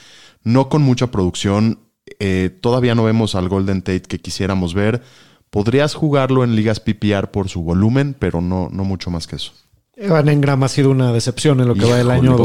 no con mucha producción. Eh, todavía no vemos al Golden Tate que quisiéramos ver. Podrías jugarlo en ligas PPR por su volumen, pero no, no mucho más que eso. Evan Engram ha sido una decepción en lo que va del año.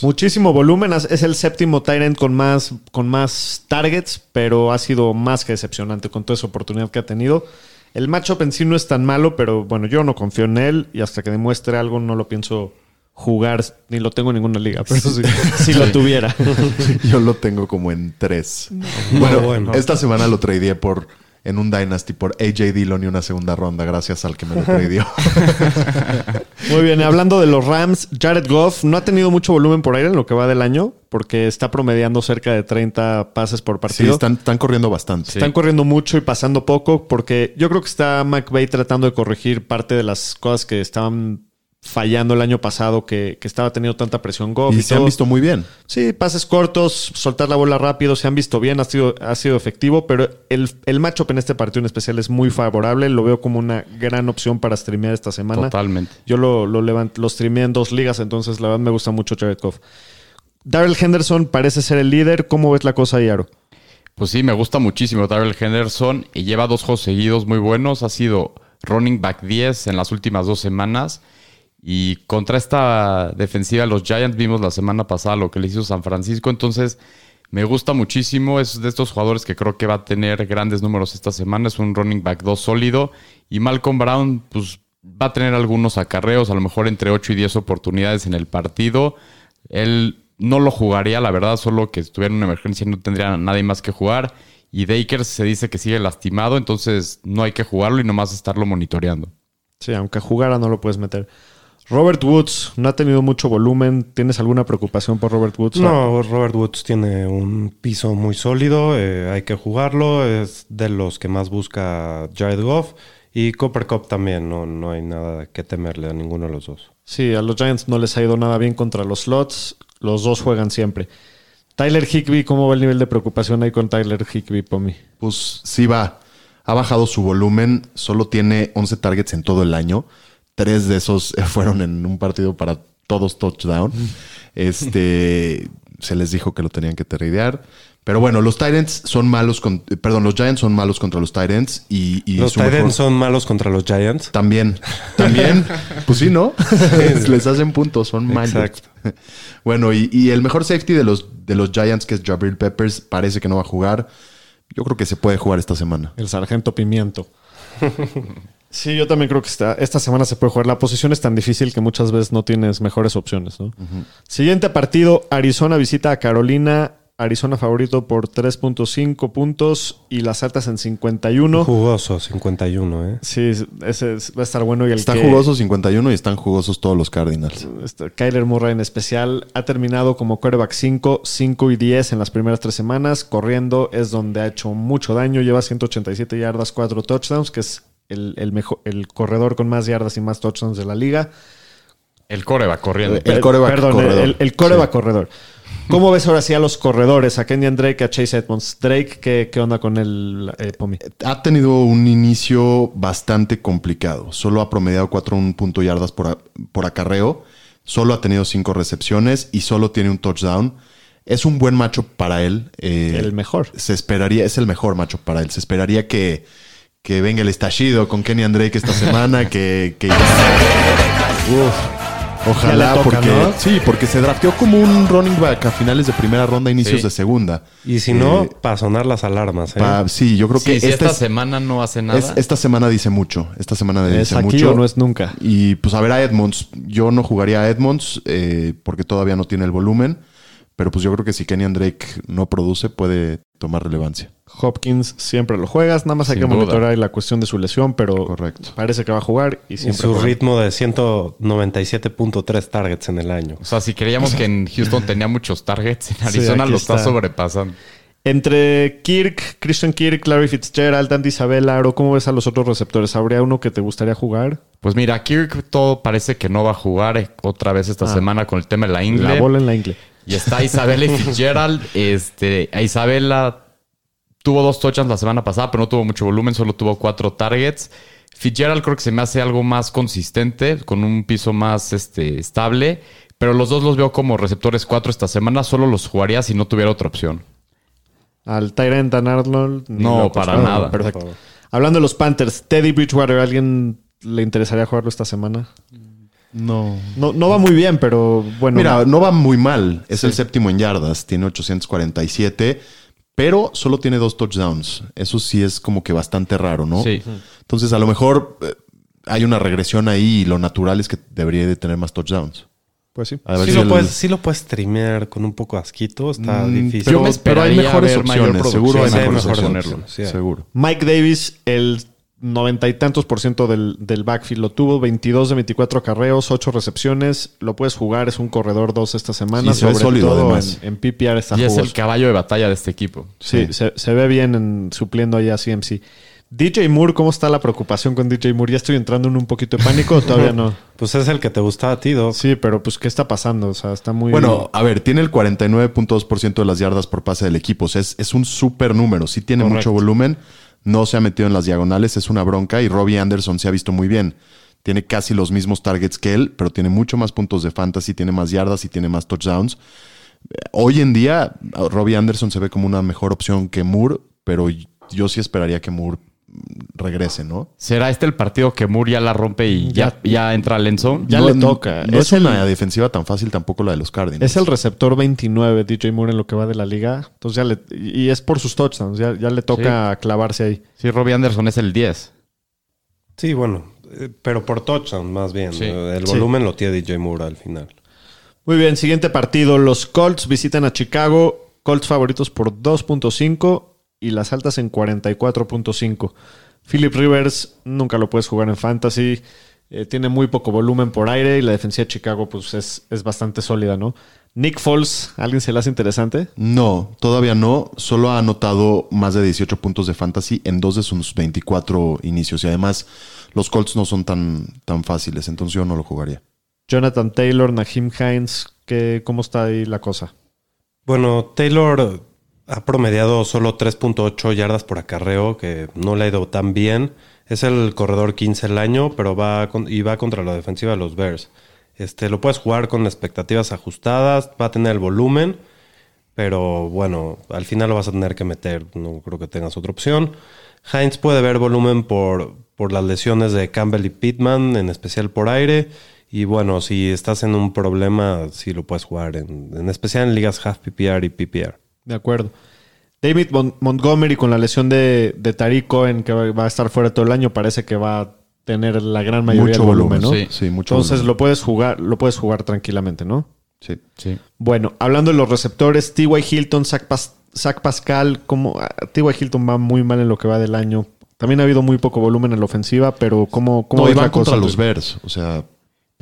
Muchísimo volumen. Es el séptimo Tyrant con más, con más targets, pero ha sido más que decepcionante con toda esa oportunidad que ha tenido. El matchup en sí no es tan malo, pero bueno, yo no confío en él y hasta que demuestre algo no lo pienso jugar, ni lo tengo en ninguna liga, pero sí, si lo tuviera. *laughs* Yo lo tengo como en tres. Bueno, Bueno, bueno. esta semana lo tradeé por en un Dynasty por AJ Dillon y una segunda ronda, gracias al que me lo tradeó. *laughs* Muy bien, hablando de los Rams, Jared Goff no ha tenido mucho volumen por aire en lo que va del año, porque está promediando cerca de 30 pases por sí, partido. están, están corriendo bastante. Sí. Están corriendo mucho y pasando poco, porque yo creo que está McVay tratando de corregir parte de las cosas que estaban fallando el año pasado, que, que estaba teniendo tanta presión Goff. Y se han visto muy bien. Sí, pases cortos, soltar la bola rápido, se han visto bien, ha sido, ha sido efectivo, pero el, el matchup en este partido en especial es muy favorable. Lo veo como una gran opción para streamear esta semana. Totalmente. Yo lo, lo, levant- lo streameé en dos ligas, entonces la verdad me gusta mucho Jared Goff. Darrell Henderson parece ser el líder. ¿Cómo ves la cosa ahí, Aro? Pues sí, me gusta muchísimo Darrell Henderson y lleva dos juegos seguidos muy buenos. Ha sido running back 10 en las últimas dos semanas. Y contra esta defensiva de los Giants vimos la semana pasada lo que le hizo San Francisco. Entonces, me gusta muchísimo. Es de estos jugadores que creo que va a tener grandes números esta semana. Es un running back 2 sólido. Y Malcolm Brown, pues va a tener algunos acarreos, a lo mejor entre 8 y 10 oportunidades en el partido. Él no lo jugaría, la verdad, solo que estuviera en una emergencia y no tendría nadie más que jugar. Y Dakers se dice que sigue lastimado, entonces no hay que jugarlo y nomás estarlo monitoreando. Sí, aunque jugara no lo puedes meter. Robert Woods no ha tenido mucho volumen. ¿Tienes alguna preocupación por Robert Woods? No, Robert Woods tiene un piso muy sólido, eh, hay que jugarlo, es de los que más busca Jared Goff y Copper Cup también, no, no hay nada que temerle a ninguno de los dos. Sí, a los Giants no les ha ido nada bien contra los slots. Los dos juegan siempre. Tyler Higby, ¿cómo va el nivel de preocupación ahí con Tyler Higby, Pomi? Pues sí va. Ha bajado su volumen. Solo tiene 11 targets en todo el año. Tres de esos *laughs* fueron en un partido para todos touchdown. Este *laughs* se les dijo que lo tenían que tradear. Pero bueno, los Titans son malos con, perdón, los Giants son malos contra los Titans y, y los mejor- Titans son malos contra los Giants. También, también, *laughs* pues sí, ¿no? Les hacen puntos, son malos. Exacto. Bueno, y, y el mejor safety de los, de los Giants, que es Jabril Peppers, parece que no va a jugar. Yo creo que se puede jugar esta semana. El sargento Pimiento. Sí, yo también creo que esta, esta semana se puede jugar. La posición es tan difícil que muchas veces no tienes mejores opciones. ¿no? Siguiente partido, Arizona visita a Carolina. Arizona favorito por 3.5 puntos y las altas en 51. Jugoso, 51, ¿eh? Sí, ese es- va a estar bueno. Y el Está que- jugosos 51 y están jugosos todos los Cardinals. Este, Kyler Murray en especial ha terminado como quarterback 5, 5 y 10 en las primeras tres semanas. Corriendo es donde ha hecho mucho daño. Lleva 187 yardas, 4 touchdowns, que es el, el mejor, el corredor con más yardas y más touchdowns de la liga. El core va corriendo. El coreback Perdón, corredor. el, el Sí. corredor. ¿Cómo ves ahora sí a los corredores? A Kenyan Drake, a Chase Edmonds. Drake, ¿qué, qué onda con el eh, Pomi? Ha tenido un inicio bastante complicado. Solo ha promediado 4.1 yardas por, a- por acarreo. Solo ha tenido 5 recepciones y solo tiene un touchdown. Es un buen macho para él. Eh, El mejor. Se esperaría, es el mejor macho para él. Se esperaría que, que venga el estallido con Kenny Drake esta semana. que, que ya- Uf. Ojalá, Ya le toca, porque ¿no? sí, porque se drafteó como un running back a finales de primera ronda, inicios Sí. de segunda. Y si no, Eh, para sonar las alarmas. ¿eh? pa- sí, yo creo Sí, que si esta, esta es- semana no hace nada. es- esta semana dice mucho. Esta semana ¿Es dice aquí mucho. o no es nunca? Y pues a ver a Edmonds. Yo no jugaría a Edmonds eh, porque todavía no tiene el volumen. Pero pues yo creo que si Kenyan Drake no produce, puede tomar relevancia. Hopkins siempre lo juegas, nada más hay Sin que duda. monitorear la cuestión de su lesión, pero Correcto. parece que va a jugar y y siempre su juega. ritmo de 197.3 targets en el año. O sea, si creíamos que en Houston tenía muchos targets, en Arizona lo está, está. sobrepasando. Entre Kirk, Christian Kirk, Larry Fitzgerald, Andy Isabella, Aro, ¿cómo ves a los otros receptores? ¿Habría uno que te gustaría jugar? Pues mira, Kirk todo parece que no va a jugar eh, otra vez esta Ah. semana con el tema de la ingle. La bola en la ingle. Y está Isabela y *laughs* Fitzgerald. Este, a Isabela tuvo dos touchdowns la semana pasada, pero no tuvo mucho volumen, solo tuvo cuatro targets. Fitzgerald creo que se me hace algo más consistente, con un piso más este, estable. Pero los dos los veo como receptores cuatro esta semana. Solo los jugaría si no tuviera otra opción. Al Tyrant Dan Arnold. No, locos. para nada. Perfecto. Hablando de los Panthers, Teddy Bridgewater, ¿a ¿alguien le interesaría jugarlo esta semana? No. No, no va muy bien, pero bueno. Mira, no va muy mal. Es el séptimo en yardas. Tiene 847, pero solo tiene dos touchdowns. Eso sí es como que bastante raro, ¿no? Sí. Entonces, a lo mejor eh, hay una regresión ahí y lo natural es que debería de tener más touchdowns. pues sí. A ver Sí si lo, el- puedes, sí lo puedes streamear con un poco de asquito. Está Mm, difícil. Pero, Yo me pero hay mejores opciones. Seguro hay mejores opciones. Seguro. Mike Davis, el noventa y tantos por ciento del, del backfield lo tuvo, 22 de 24 carreos, 8 recepciones. Lo puedes jugar, es un corredor 2 esta semana. Sí, se ve sobre sólido, todo además. en, en PPR está Y es el caballo de batalla de este equipo. Sí, Sí. Se, se ve bien en, supliendo ahí a CMC. DJ Moore, ¿cómo está la preocupación con DJ Moore? ¿Ya estoy entrando en un poquito de pánico o *laughs* todavía no? Pues es el que te gustaba a ti, Doc. Sí, pero pues, ¿qué está pasando? O sea, está muy... Bueno, a ver, tiene el 49.2% de las yardas por pase del equipo. O sea, es, es un súper número. Sí tiene Correcto. mucho volumen. No se ha metido en las diagonales. Es una bronca. Y Robbie Anderson se ha visto muy bien. Tiene casi los mismos targets que él, pero tiene mucho más puntos de fantasy, tiene más yardas y tiene más touchdowns. Hoy en día, Robbie Anderson se ve como una mejor opción que Moore, pero yo sí esperaría que Moore regrese, ¿no? ¿Será este el partido que Moore ya la rompe y ya, ya entra al endzone? Ya No- le toca. No Es es, una defensiva tan fácil tampoco la de los Cardinals. Es el receptor 29, DJ Moore, en lo que va de la liga. Entonces ya le... Y es por sus touchdowns. Ya, ya le toca clavarse ahí. Sí, Robbie Anderson es el 10. Sí, bueno. eh, Pero por touchdown, más bien. Sí. El Sí. volumen lo tiene DJ Moore al final. Muy bien, siguiente partido. Los Colts visitan a Chicago. Colts favoritos por 2.5 y las altas en 44.5. Philip Rivers nunca lo puedes jugar en fantasy. Eh, tiene muy poco volumen por aire y la defensiva de Chicago pues es, es bastante sólida, ¿no? Nick Foles, ¿alguien se le hace interesante? No, todavía no. Solo ha anotado más de 18 puntos de fantasy en dos de sus 24 inicios. Y además, los Colts no son tan, tan fáciles, entonces yo no lo jugaría. Jonathan Taylor, Naheem Hines, ¿qué, ¿cómo está ahí la cosa? Bueno, Taylor ha promediado solo 3.8 yardas por acarreo, que no le ha ido tan bien. Es el corredor 15 el año, pero va con- y va contra la defensiva de los Bears. Este, lo puedes jugar con expectativas ajustadas, va a tener el volumen, pero bueno, al final lo vas a tener que meter. No creo que tengas otra opción. Heinz puede ver volumen por, por las lesiones de Campbell y Pittman, en especial por aire. Y bueno, si estás en un problema, sí lo puedes jugar, en, en especial en ligas half PPR y PPR. De acuerdo. David Mon- Montgomery con la lesión de, de Tariq Cohen, que va a estar fuera todo el año, parece que va a tener la gran mayoría mucho del volumen, volumen, ¿no? Sí. Sí, mucho Entonces volumen. lo puedes jugar, lo puedes jugar tranquilamente, ¿no? Sí. Sí. Bueno, hablando de los receptores, T.Y. Hilton, Zach, Pas- Zach Pascal, como ah, T.Y. Hilton va muy mal en lo que va del año. También ha habido muy poco volumen en la ofensiva, pero ¿cómo, cómo No, cosa? contra los Bears. O sea,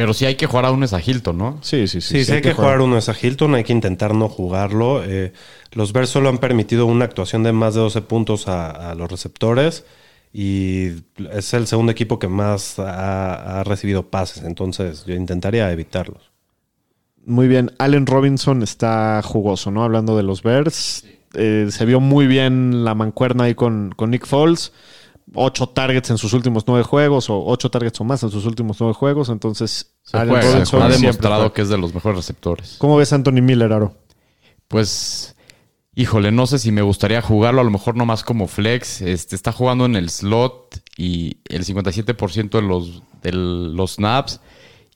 Pero sí hay que jugar a uno es a Hilton, ¿no? Sí, sí, sí. Sí, si hay que jugar uno es a Hilton, hay que intentar no jugarlo. Eh, los Bears solo han permitido una actuación de más de 12 puntos a, a los receptores y es el segundo equipo que más ha, ha recibido pases, entonces yo intentaría evitarlos. Muy bien. Allen Robinson está jugoso, ¿no? Hablando de los Bears. Eh, se vio muy bien la mancuerna ahí con, con Nick Foles. Ocho targets en sus últimos nueve juegos, o ocho targets o más en sus últimos nueve juegos. Entonces, juega. Robinson ha demostrado juega. que es de los mejores receptores. ¿Cómo ves a Anthony Miller, Aro? Pues, híjole, no sé si me gustaría jugarlo, a lo mejor no más como flex. Este, está jugando en el slot y el 57% de los, de los snaps.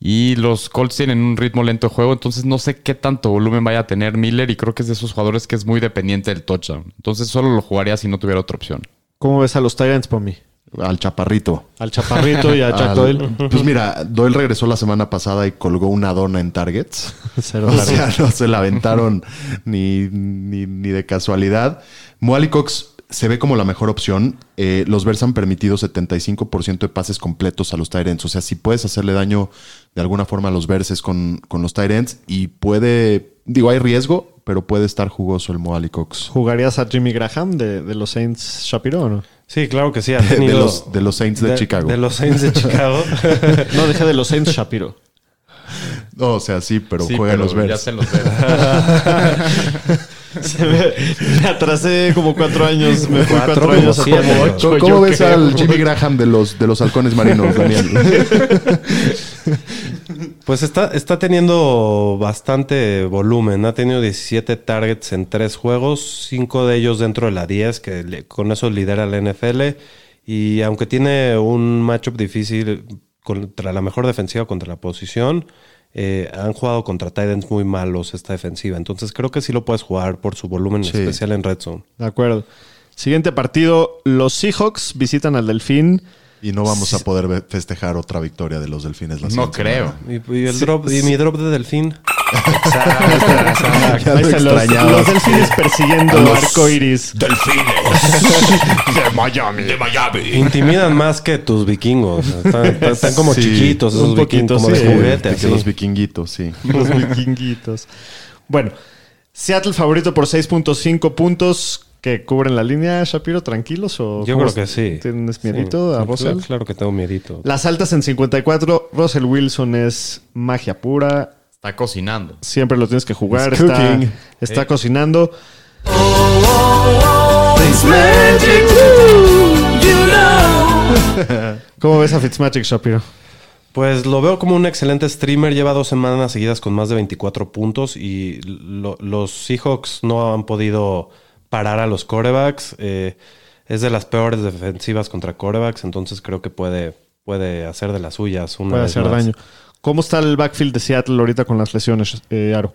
Y los Colts tienen un ritmo lento de juego, entonces no sé qué tanto volumen vaya a tener Miller y creo que es de esos jugadores que es muy dependiente del touchdown. Entonces solo lo jugaría si no tuviera otra opción. ¿Cómo ves a los Tyrants, Pomi? Al chaparrito. Al Chaparrito y a *laughs* Al- Doyle. Pues mira, Doyle regresó la semana pasada y colgó una dona en Targets. *laughs* Cero O sea, no se la aventaron *laughs* ni, ni, ni de casualidad. Moali Cox se ve como la mejor opción. Eh, los Bears han permitido 75% de pases completos a los Tyrants. O sea, si puedes hacerle daño de alguna forma a los Bears con, con los Tyrants y puede, digo, hay riesgo, pero puede estar jugoso el Moali Cox. ¿Jugarías a Jimmy Graham de, de los Saints Shapiro o no? Sí, claro que sí. Ha *laughs* De, de tenido- los, de los Saints de, Chicago. De los Saints de Chicago. *laughs* No, deja de los Saints Shapiro. No, o sea, sí, pero Sí, juega pero los Bears. ya se los. *laughs* Se me, me atrasé como cuatro años. Me fui Cuatro, cuatro, años siete. como ocho. ¿Cómo, ves creo. al Jimmy Graham de los, de los halcones marinos, Daniel? *laughs* Pues está, está teniendo bastante volumen. Ha tenido 17 targets en tres juegos, cinco de ellos dentro de la 10, que le- con eso lidera la NFL. Y aunque tiene un matchup difícil contra la mejor defensiva, contra la posición, eh, han jugado contra Titans muy malos esta defensiva. Entonces creo que sí lo puedes jugar por su volumen Sí. especial en Red Zone. De acuerdo. Siguiente partido. Los Seahawks visitan al Delfín. Y no vamos a poder festejar otra victoria de los delfines la No creo. y el drop, y mi drop de delfín. Ahí están los, Delfines persiguiendo Los- arco iris. Delfines de Miami. De Miami. Intimidan más que tus vikingos. Están, están- *laughs* están como Sí, chiquitos esos un poquito, vikingos, como sí. de juguete. Así. los vikinguitos, sí. *laughs* Los vikinguitos. Bueno, Seattle favorito por 6.5 puntos que cubren la línea, Shapiro, tranquilos o Yo creo que sí. ¿Tienes Sí. miedito a Sí, Russell? Claro, claro que tengo miedito. Las altas en 54, Russell Wilson es magia pura, Está cocinando. siempre lo tienes que jugar, It's está, cooking. está cocinando. *laughs* ¿Cómo ves a Fitzmagic, Shapiro? Pues lo veo como un excelente streamer. Lleva dos semanas seguidas con más de 24 puntos y lo- los Seahawks no han podido parar a los corebacks. Eh, es de las peores defensivas contra corebacks, entonces creo que puede, puede hacer de las suyas. Una Puede vez hacer más. daño. ¿Cómo está el backfield de Seattle ahorita con las lesiones, eh, Aro?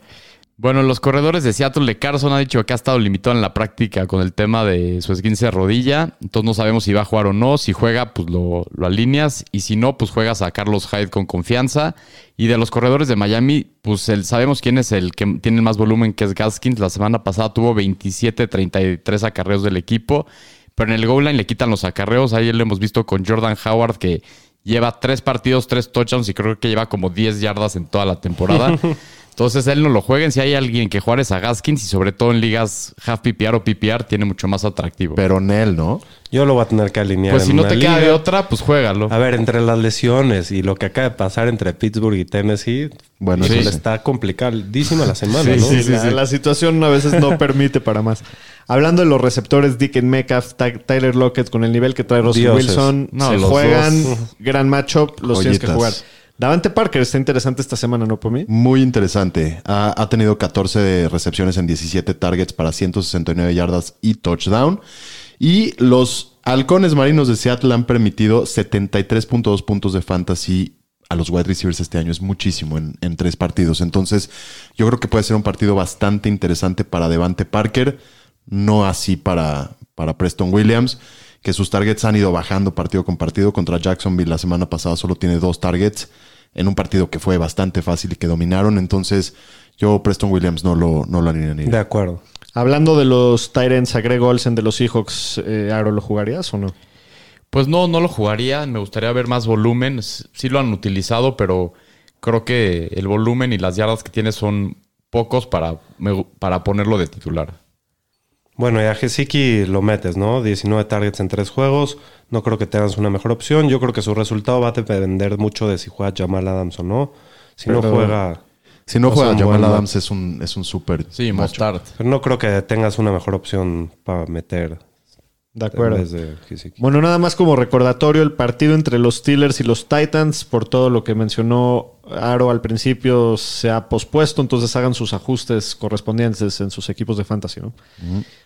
Bueno, los corredores de Seattle de Carson ha dicho que ha estado limitado en la práctica con el tema de su esguince de rodilla. Entonces no sabemos si va a jugar o no. Si juega, pues lo, lo alineas. Y si no, pues juegas a Carlos Hyde con confianza. Y de los corredores de Miami, pues sabemos quién es el que tiene más volumen, que es Gaskins. La semana pasada tuvo 27-33 acarreos del equipo. Pero en el goal line le quitan los acarreos. Ayer lo hemos visto con Jordan Howard, que lleva tres partidos, tres touchdowns y creo que lleva como 10 yardas en toda la temporada. *laughs* Entonces él no lo jueguen. Si hay alguien que jugar es a Gaskins y sobre todo en ligas half PPR o PPR tiene mucho más atractivo. Pero Nel, ¿no? Yo lo voy a tener que alinear. pues si en no una te queda liga. de otra, pues juégalo. A ver, entre las lesiones y lo que acaba de pasar entre Pittsburgh y Tennessee, Bueno, híjole, eso sí. está complicadísima la semana, Sí, ¿no? sí, la, la situación a veces no *laughs* permite para más. Hablando de los receptores, Dick Metcalf, Ty- Tyler Lockett, con el nivel que trae Russell Dioses. Wilson, No, se los juegan, dos. gran matchup, los tienes que jugar. Davante Parker está interesante esta semana, ¿no, por mí? Muy interesante. Ha, ha tenido 14 recepciones en 17 targets para 169 yardas y touchdown. Y los halcones marinos de Seattle han permitido 73.2 puntos de fantasy a los wide receivers este año. Es muchísimo en, en tres partidos. Entonces, yo creo que puede ser un partido bastante interesante para Devante Parker. No así para, para Preston Williams, que sus targets han ido bajando partido con partido. Contra Jacksonville la semana pasada solo tiene dos targets en un partido que fue bastante fácil y que dominaron. Entonces, yo Preston Williams no lo, no lo alinearía. De acuerdo. Hablando de los Tyrants, agrego Olsen de los Seahawks, eh, Aro, ¿lo jugarías o no? Pues no, no lo jugaría. Me gustaría ver más volumen. Sí lo han utilizado, pero creo que el volumen y las yardas que tiene son pocos para, para ponerlo de titular. Bueno, y a Gesicki lo metes, ¿no? 19 targets en tres juegos. No creo que tengas una mejor opción. Yo creo que su resultado va a depender mucho de si juega Jamal Adams o no. Si no juega... Si no juega Jamal buen Adams es un, es un súper Sí. Mostard. Pero no creo que tengas una mejor opción para meter. De acuerdo. De. Bueno, nada más como recordatorio, el partido entre los Steelers y los Titans, por todo lo que mencionó Aro al principio, se ha pospuesto, entonces hagan sus ajustes correspondientes en sus equipos de fantasy. ¿no?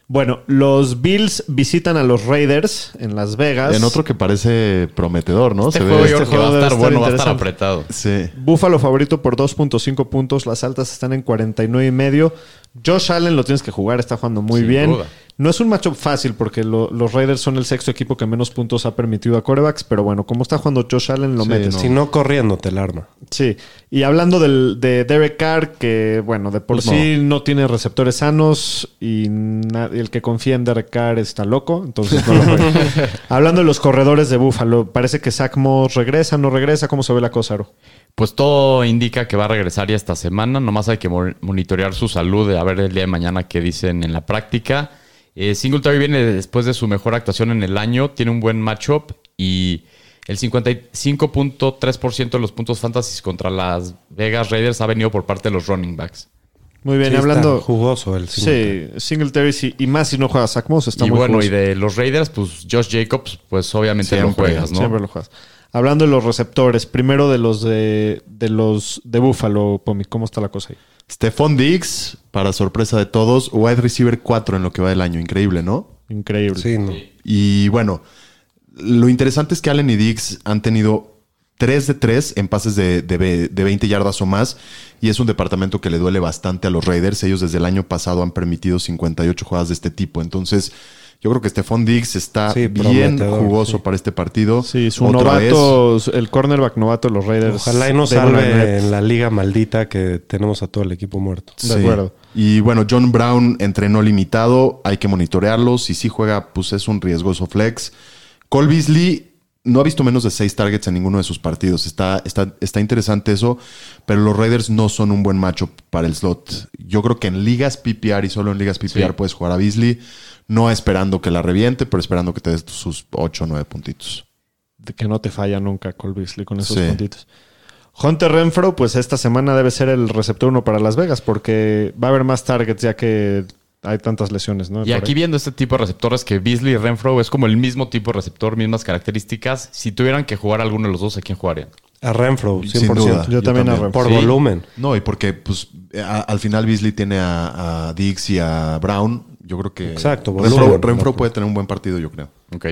Bueno, los Bills visitan a los Raiders en Las Vegas. En otro que parece prometedor, ¿no? Este Se juego ve. este que va a juego estar estar bueno, va a estar apretado. Sí. Búfalo favorito por 2.5 puntos, las altas están en 49 y medio. Josh Allen lo tienes que jugar, está jugando muy Sin bien. duda. No es un matchup fácil porque lo- los Raiders son el sexto equipo que menos puntos ha permitido a corebacks, pero bueno, como está jugando Josh Allen, lo Sí, metes. Si no corriendo, te la arma. Sí, y hablando del, de Derek Carr, que bueno, de por Pues sí no. tiene receptores sanos y el que confía en Derek Carr está loco, entonces no lo *laughs* hablando de los corredores de Buffalo, parece que Zach Moss regresa, no regresa, ¿cómo se ve la cosa, Aro? Pues todo indica que va a regresar ya esta semana. Nomás hay que mo- monitorear su salud, a ver el día de mañana qué dicen en la práctica. Eh, Singletary viene después de su mejor actuación en el año, tiene un buen matchup y el 55.3% de los puntos fantasy contra las Vegas Raiders ha venido por parte de los running backs. Muy bien, Sí, está hablando... jugoso el Sí, Singletary sí, y más si no juega Zach Moss, está y muy bueno, jugoso. y de los Raiders, pues Josh Jacobs, pues obviamente lo Siempre, juegas, ¿no? Siempre lo juegas. Hablando de los receptores, primero de los de, de los de Buffalo, Pomi, ¿cómo está la cosa ahí? Stephon Diggs, para sorpresa de todos, wide receiver 4 en lo que va del año. Increíble, ¿no? Increíble. Sí, no. Y bueno, lo interesante es que Allen y Diggs han tenido 3 de 3 en pases de, de, de 20 yardas o más. Y es un departamento que le duele bastante a los Raiders. Ellos desde el año pasado han permitido 58 jugadas de este tipo. Entonces, yo creo que Stephon Diggs está Sí, bien jugoso sí. para este partido. Sí, su Otra vez. novato, el cornerback novato de los Raiders. Ojalá y no salve en la liga maldita que tenemos a todo el equipo muerto. De acuerdo. Y bueno, John Brown entrenó limitado, hay que monitorearlo. Si sí juega, pues es un riesgoso flex. Cole Beasley no ha visto menos de seis targets en ninguno de sus partidos. Está, está, está interesante eso, pero los Raiders no son un buen matchup para el slot. Yo creo que en ligas PPR y solo en ligas PPR Sí. puedes jugar a Beasley, no esperando que la reviente, pero esperando que te des sus 8 o 9 puntitos. De que no te falla nunca Cole Beasley con esos Sí. puntitos. Hunter Renfro, pues esta semana debe ser el receptor uno para Las Vegas porque va a haber más targets ya que hay tantas lesiones, ¿no? Y Por aquí ahí. viendo este tipo de receptores que Beasley y Renfro es como el mismo tipo de receptor, mismas características. Si tuvieran que jugar alguno de los dos, ¿a quién jugarían? A Renfro, 100%. Sin duda. Yo, Yo también, a también. Renfro. Por Sí. volumen. No, y porque pues a- al final Beasley tiene a, a Diggs y a Brown. Yo creo que Exacto, Renfro. Renfro puede tener un buen partido, yo creo. Ok.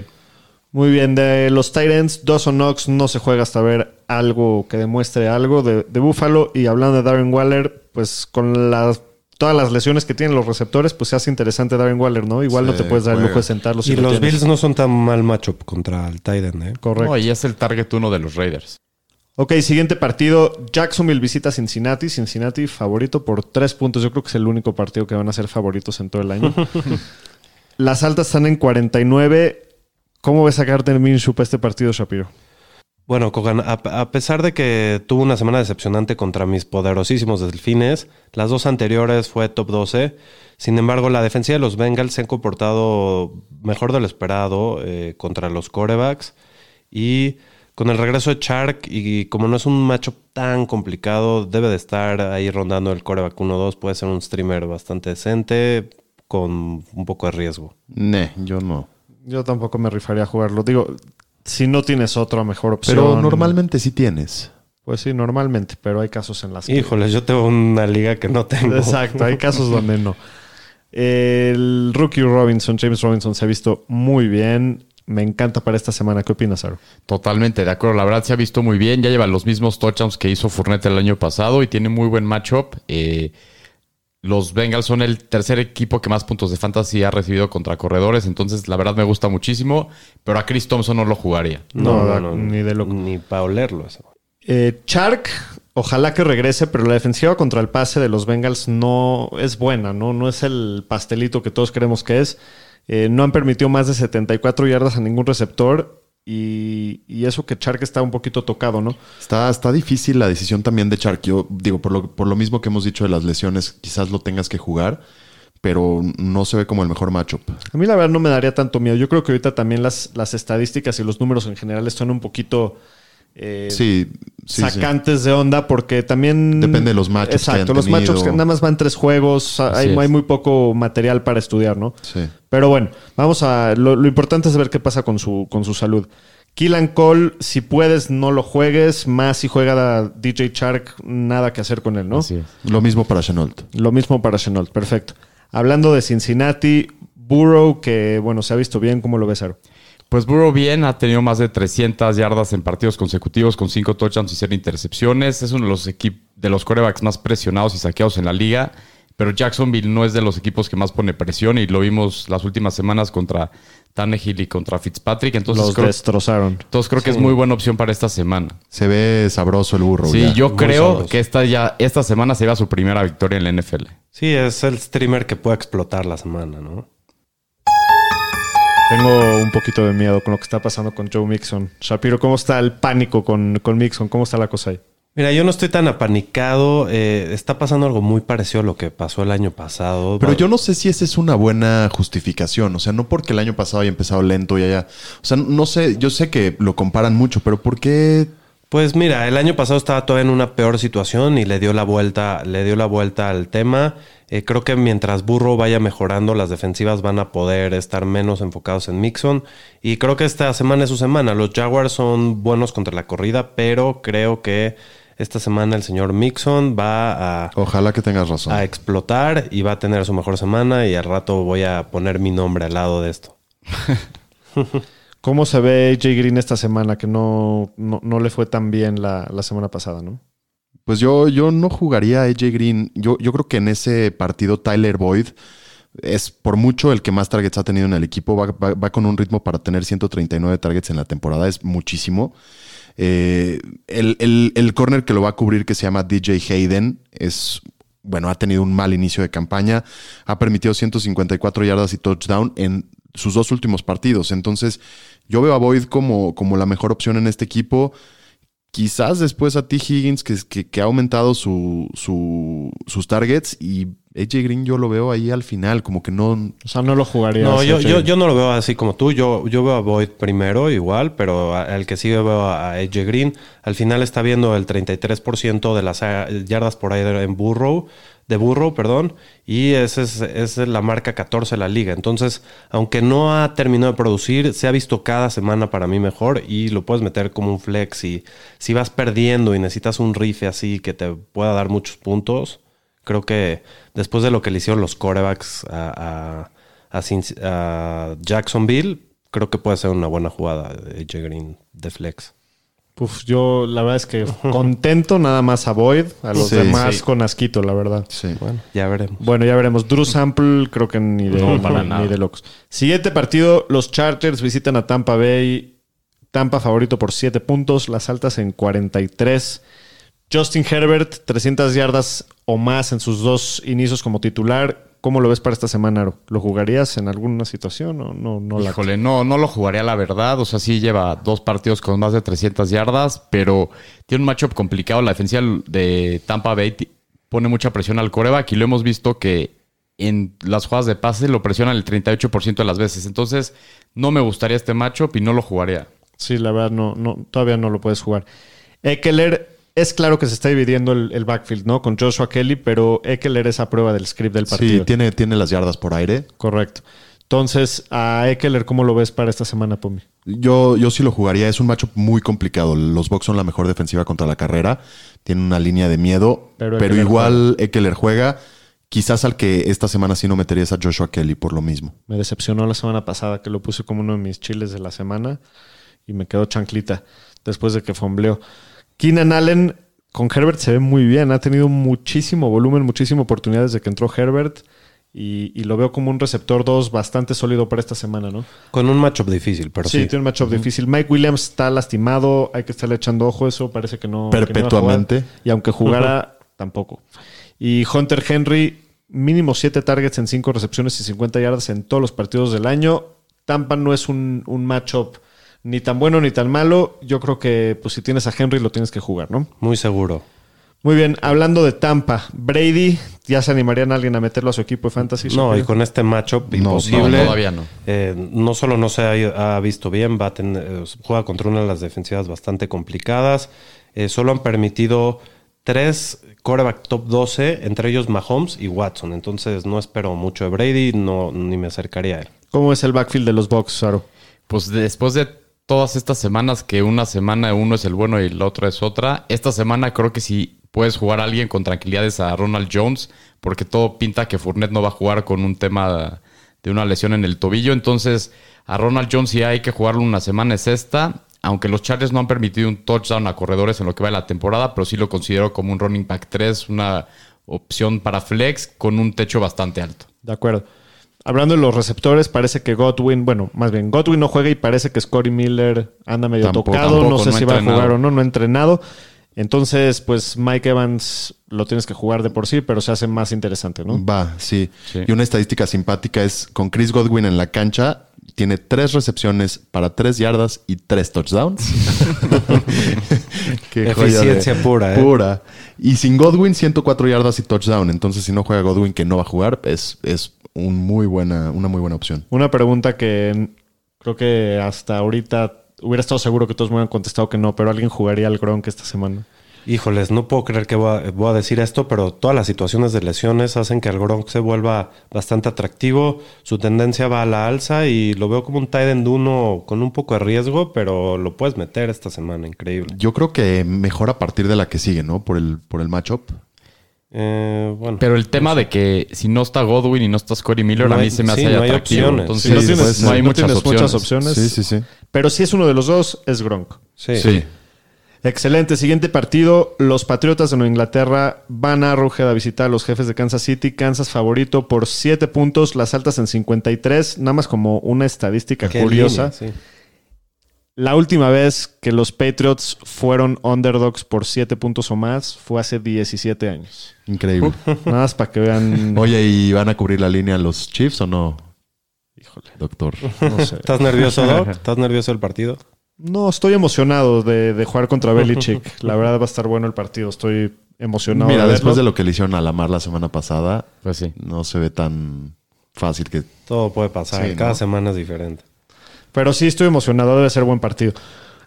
Muy bien, de los Titans, Dawson Knox no se juega hasta ver algo que demuestre algo de, de Buffalo. Y hablando de Darren Waller, pues con las todas las lesiones que tienen los receptores, pues se hace interesante Darren Waller, ¿no? Igual Sí, no te puedes dar el lujo de sentarlo. si Y lo los tienes. Bills no son tan mal matchup contra el Titan, ¿eh? Correcto. No, y es el target uno de los Raiders. Ok, siguiente partido. Jacksonville visita a Cincinnati. Cincinnati favorito por tres puntos. Yo creo que es el único partido que van a ser favoritos en todo el año. *laughs* Las altas están en 49. ¿Cómo ves a Gardner Minshew para este partido, Shapiro? Bueno, Kogan, a, a pesar de que tuvo una semana decepcionante contra mis poderosísimos delfines, las dos anteriores fue top 12. Sin embargo, la defensiva de los Bengals se han comportado mejor de lo esperado eh, contra los corebacks. Y con el regreso de Chark, y como no es un macho tan complicado, debe de estar ahí rondando el coreback 1-2. Puede ser un streamer bastante decente, con un poco de riesgo. Ne, yo no. Yo tampoco me rifaría a jugarlo. Digo, si no tienes otra mejor opción. Pero normalmente sí tienes. Pues sí, normalmente, pero hay casos en las que. Híjoles, yo tengo una liga que no tengo. Exacto, hay casos *laughs* donde no. El rookie Robinson, James Robinson, se ha visto muy bien. Me encanta para esta semana. ¿Qué opinas, Aro? Totalmente, de acuerdo. La verdad se ha visto muy bien. Ya lleva los mismos touchdowns que hizo Fournette el año pasado y tiene muy buen matchup. Eh, los Bengals son el tercer equipo que más puntos de fantasy ha recibido contra corredores. Entonces, la verdad me gusta muchísimo. Pero a Chris Thompson no lo jugaría. No, ni de loco. Ni para olerlo eso. Eh, Chark, ojalá que regrese, pero la defensiva contra el pase de los Bengals no es buena, ¿no? No es el pastelito que todos creemos que es. Eh, no han permitido más de 74 yardas a ningún receptor. Y, y eso que Chark está un poquito tocado, ¿no? Está, está difícil la decisión también de Chark. Yo digo, por lo, por lo mismo que hemos dicho de las lesiones, quizás lo tengas que jugar, pero no se ve como el mejor matchup. A mí la verdad no me daría tanto miedo. Yo creo que ahorita también las, las estadísticas y los números en general están un poquito... eh, Sí, Sí, sacantes de onda porque también... Depende de los matchups que Exacto, los tenido. matchups que nada más van tres juegos, hay, hay muy poco material para estudiar, ¿no? Sí. Pero bueno, vamos a... Lo, lo importante es ver qué pasa con su, con su salud. Killan Cole, si puedes, no lo juegues. Más si juega DJ Shark, nada que hacer con él, ¿no? Así es. Lo mismo para Chenault. Lo mismo para Chenault, perfecto. Hablando de Cincinnati, Burrow, que bueno, se ha visto bien, ¿cómo lo ves, Aro? Pues Burrow bien, ha tenido más de 300 yardas en partidos consecutivos con 5 touchdowns y 0 intercepciones. Es uno de los equipos de los corebacks más presionados y saqueados en la liga. Pero Jacksonville no es de los equipos que más pone presión y lo vimos las últimas semanas contra Tannehill y contra Fitzpatrick. Entonces Los creo, destrozaron. entonces creo que es muy buena opción para esta semana. Se ve sabroso el burro. Sí, ya. yo muy creo sabroso. que esta ya esta semana se su primera victoria en la NFL. Sí, es el streamer que puede explotar la semana, ¿no? Tengo un poquito de miedo con lo que está pasando con Joe Mixon. Shapiro, ¿cómo está el pánico con, con Mixon? ¿Cómo está la cosa ahí? Mira, yo no estoy tan apanicado. eh, está pasando algo muy parecido a lo que pasó el año pasado. Pero yo no sé si esa es una buena justificación. O sea, no porque el año pasado haya empezado lento y haya. O sea, no sé, yo sé que lo comparan mucho, pero ¿por qué? Pues mira, el año pasado estaba todavía en una peor situación y le dio la vuelta, le dio la vuelta al tema. Eh, creo que mientras Burro vaya mejorando, las defensivas van a poder estar menos enfocados en Mixon. Y creo que esta semana es su semana. Los Jaguars son buenos contra la corrida, pero creo que esta semana el señor Mixon va a, Ojalá que tengas razón. a explotar y va a tener su mejor semana. Y al rato voy a poner mi nombre al lado de esto. *laughs* ¿Cómo se ve AJ Green esta semana? Que no, no, no le fue tan bien la, la semana pasada, ¿no? Pues yo, yo no jugaría a AJ Green. Yo, yo creo que en ese partido Tyler Boyd es por mucho el que más targets ha tenido en el equipo. Va, va- va con un ritmo para tener 139 targets en la temporada. Es muchísimo. Eh, el, el, el corner que lo va a cubrir, que se llama DJ Hayden, es. Bueno, ha tenido un mal inicio de campaña. Ha permitido 154 yardas y touchdown en sus dos últimos partidos. Entonces, yo veo a Boyd como, como la mejor opción en este equipo. Quizás después a T. Higgins, que, que, que ha aumentado su, su- sus targets, y AJ Green yo lo veo ahí al final, como que no. O sea, no lo jugaría. No, así, yo, yo, yo no lo veo así como tú. Yo, yo veo a Boyd primero igual, pero al que sí veo a AJ Green, al final está viendo el 33% de las eh, yardas por ahí en Burrow, de Burrow, perdón, y esa es, esa es la marca 14 de la liga. Entonces, aunque no ha terminado de producir, se ha visto cada semana para mí mejor y lo puedes meter como un flex. Y si vas perdiendo y necesitas un rife así que te pueda dar muchos puntos, creo que después de lo que le hicieron los corebacks a, a- a Cincy- a Jacksonville, creo que puede ser una buena jugada de AJ Green de flex. Uf, yo la verdad es que *laughs* contento nada más a Boyd, a los Sí, demás sí. con asquito, la verdad. Sí. Bueno, ya veremos. Bueno, ya veremos. Drew Sample, creo que ni de, No, para ni nada. de locos. Siguiente partido, los Chargers visitan a Tampa Bay. Tampa favorito por 7 puntos, las altas en 43. Justin Herbert, 300 yardas o más en sus dos inicios como titular. ¿Cómo lo ves para esta semana, Aro? ¿Lo jugarías en alguna situación o no? no Híjole, no, no lo jugaría la verdad. O sea, sí lleva dos partidos con más de 300 yardas, pero tiene un matchup complicado. La defensiva de Tampa Bay pone mucha presión al coreback y lo hemos visto que en las jugadas de pase lo presionan el 38% de las veces. Entonces, no me gustaría este matchup y no lo jugaría. Sí, la verdad, no, no, todavía no lo puedes jugar. Eckler, es claro que se está dividiendo el, el backfield, ¿no? Con Joshua Kelly, pero Eckler es a prueba del script del partido. Sí, tiene, tiene las yardas por aire. Correcto. Entonces, a Eckler, ¿cómo lo ves para esta semana, Pomi? Yo, yo sí lo jugaría. Es un matchup muy complicado. Los Bucks son la mejor defensiva contra la carrera. Tienen una línea de miedo. Pero Pero, Ekeler igual Eckler juega. Quizás al que esta semana sí no metería es a Joshua Kelly por lo mismo. Me decepcionó la semana pasada que lo puse como uno de mis chiles de la semana y me quedó chanclita después de que fombleó. Keenan Allen con Herbert se ve muy bien. Ha tenido muchísimo volumen, muchísima oportunidad desde que entró Herbert y, y lo veo como un receptor 2 bastante sólido para esta semana, ¿no? Con un matchup difícil, pero sí, sí. tiene un matchup difícil. Mike Williams está lastimado, hay que estarle echando ojo eso, parece que no. que Perpetuamente. y aunque jugara, tampoco. Y Hunter Henry, mínimo 7 targets en 5 recepciones y 50 yardas en todos los partidos del año. Tampa no es un, un matchup ni tan bueno ni tan malo. Yo creo que pues si tienes a Henry lo tienes que jugar, ¿no? Muy seguro. Muy bien, hablando de Tampa, Brady, ¿ya se animarían a alguien a meterlo a su equipo de fantasy? No, y con este matchup No, imposible. no, todavía no. Eh, no solo no se ha, ha visto bien, va a tener- eh, juega contra una de las defensivas bastante complicadas. Eh, solo han permitido tres quarterback top 12, entre ellos Mahomes y Watson. Entonces no espero mucho de Brady, no, ni me acercaría a él. ¿Cómo es el backfield de los Bucks, Saro? Pues después de todas estas semanas, que una semana uno es el bueno y la otra es otra, esta semana creo que si puedes jugar a alguien con tranquilidades a Ronald Jones, porque todo pinta que Fournette no va a jugar con un tema de una lesión en el tobillo. Entonces, a Ronald Jones si hay que jugarlo una semana es esta. Aunque los Chargers no han permitido un touchdown a corredores en lo que va de la temporada, pero sí lo considero como un running back 3, una opción para flex con un techo bastante alto. De acuerdo. Hablando de los receptores, parece que Godwin, bueno, más bien, Godwin no juega y parece que Scotty Miller anda medio Tampoco, tocado. no sé no si va a jugar o no, no ha entrenado. Entonces, pues Mike Evans lo tienes que jugar de por sí, pero se hace más interesante, ¿no? Va, sí. Sí. Y una estadística simpática es con Chris Godwin en la cancha, tiene tres recepciones para tres yardas y tres touchdowns. *laughs* Qué Eficiencia pura, ¿eh? Pura. Y sin Godwin, 104 yardas y touchdown. Entonces, si no juega Godwin, que no va a jugar, es, es un muy buena, una muy buena opción. Una pregunta que creo que hasta ahorita hubiera estado seguro que todos me hubieran contestado que no, pero alguien jugaría al Gronk esta semana. Híjoles, no puedo creer que voy a, voy a decir esto, pero todas las situaciones de lesiones hacen que el Gronk se vuelva bastante atractivo. Su tendencia va a la alza y lo veo como un tight end uno con un poco de riesgo, pero lo puedes meter esta semana, increíble. Yo creo que mejor a partir de la que sigue, ¿no? Por el, por el matchup. Eh, bueno, Pero el tema de que si no está Godwin y no está Scotty Miller, No a mí hay- se me hace sí, no hay atractivo. opciones. Entonces, Si no tienes, no hay no muchas tienes opciones. muchas opciones. Sí, sí, sí. Pero si es uno de los dos, es Gronk. sí. Sí. Excelente. Siguiente partido. Los Patriotas de Nueva Inglaterra van a Arrowhead a visitar a los jefes de Kansas City. Kansas favorito por 7 puntos, las altas en 53. Nada más como una estadística Qué curiosa. línea, sí. La última vez que los Patriots fueron underdogs por 7 puntos o más fue hace 17 años. Increíble. *laughs* Nada más para que vean. Oye, ¿y van a cubrir la línea los Chiefs o no? Híjole. Doctor. *laughs* No sé. ¿Estás nervioso, *laughs* Doc? ¿Estás nervioso del partido? No, estoy emocionado de, de jugar contra Belichick. *laughs* La verdad va a estar bueno el partido. Estoy emocionado. Mira, de después de lo que le hicieron a Lamar la semana pasada, Pues sí. no se ve tan fácil que... Todo puede pasar. Sí, Cada ¿no? semana es diferente. Pero sí, estoy emocionado. Debe ser buen partido.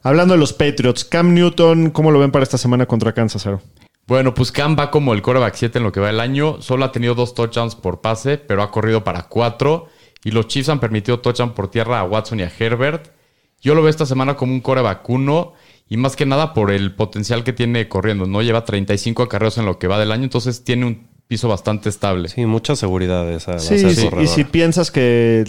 Hablando de los Patriots, Cam Newton, ¿cómo lo ven para esta semana contra Kansas, Aro? Bueno, pues Cam va como el quarterback 7 en lo que va el año. Solo ha tenido dos touchdowns por pase, pero ha corrido para cuatro. Y los Chiefs han permitido touchdown por tierra a Watson y a Herbert. Yo lo veo esta semana como un quarterback 1 y más que nada por el potencial que tiene corriendo. No lleva 35 acarreos en lo que va del año, entonces tiene un piso bastante estable. Sí, mucha seguridad esa. va a Sí, ser y si- y corredor. si piensas que,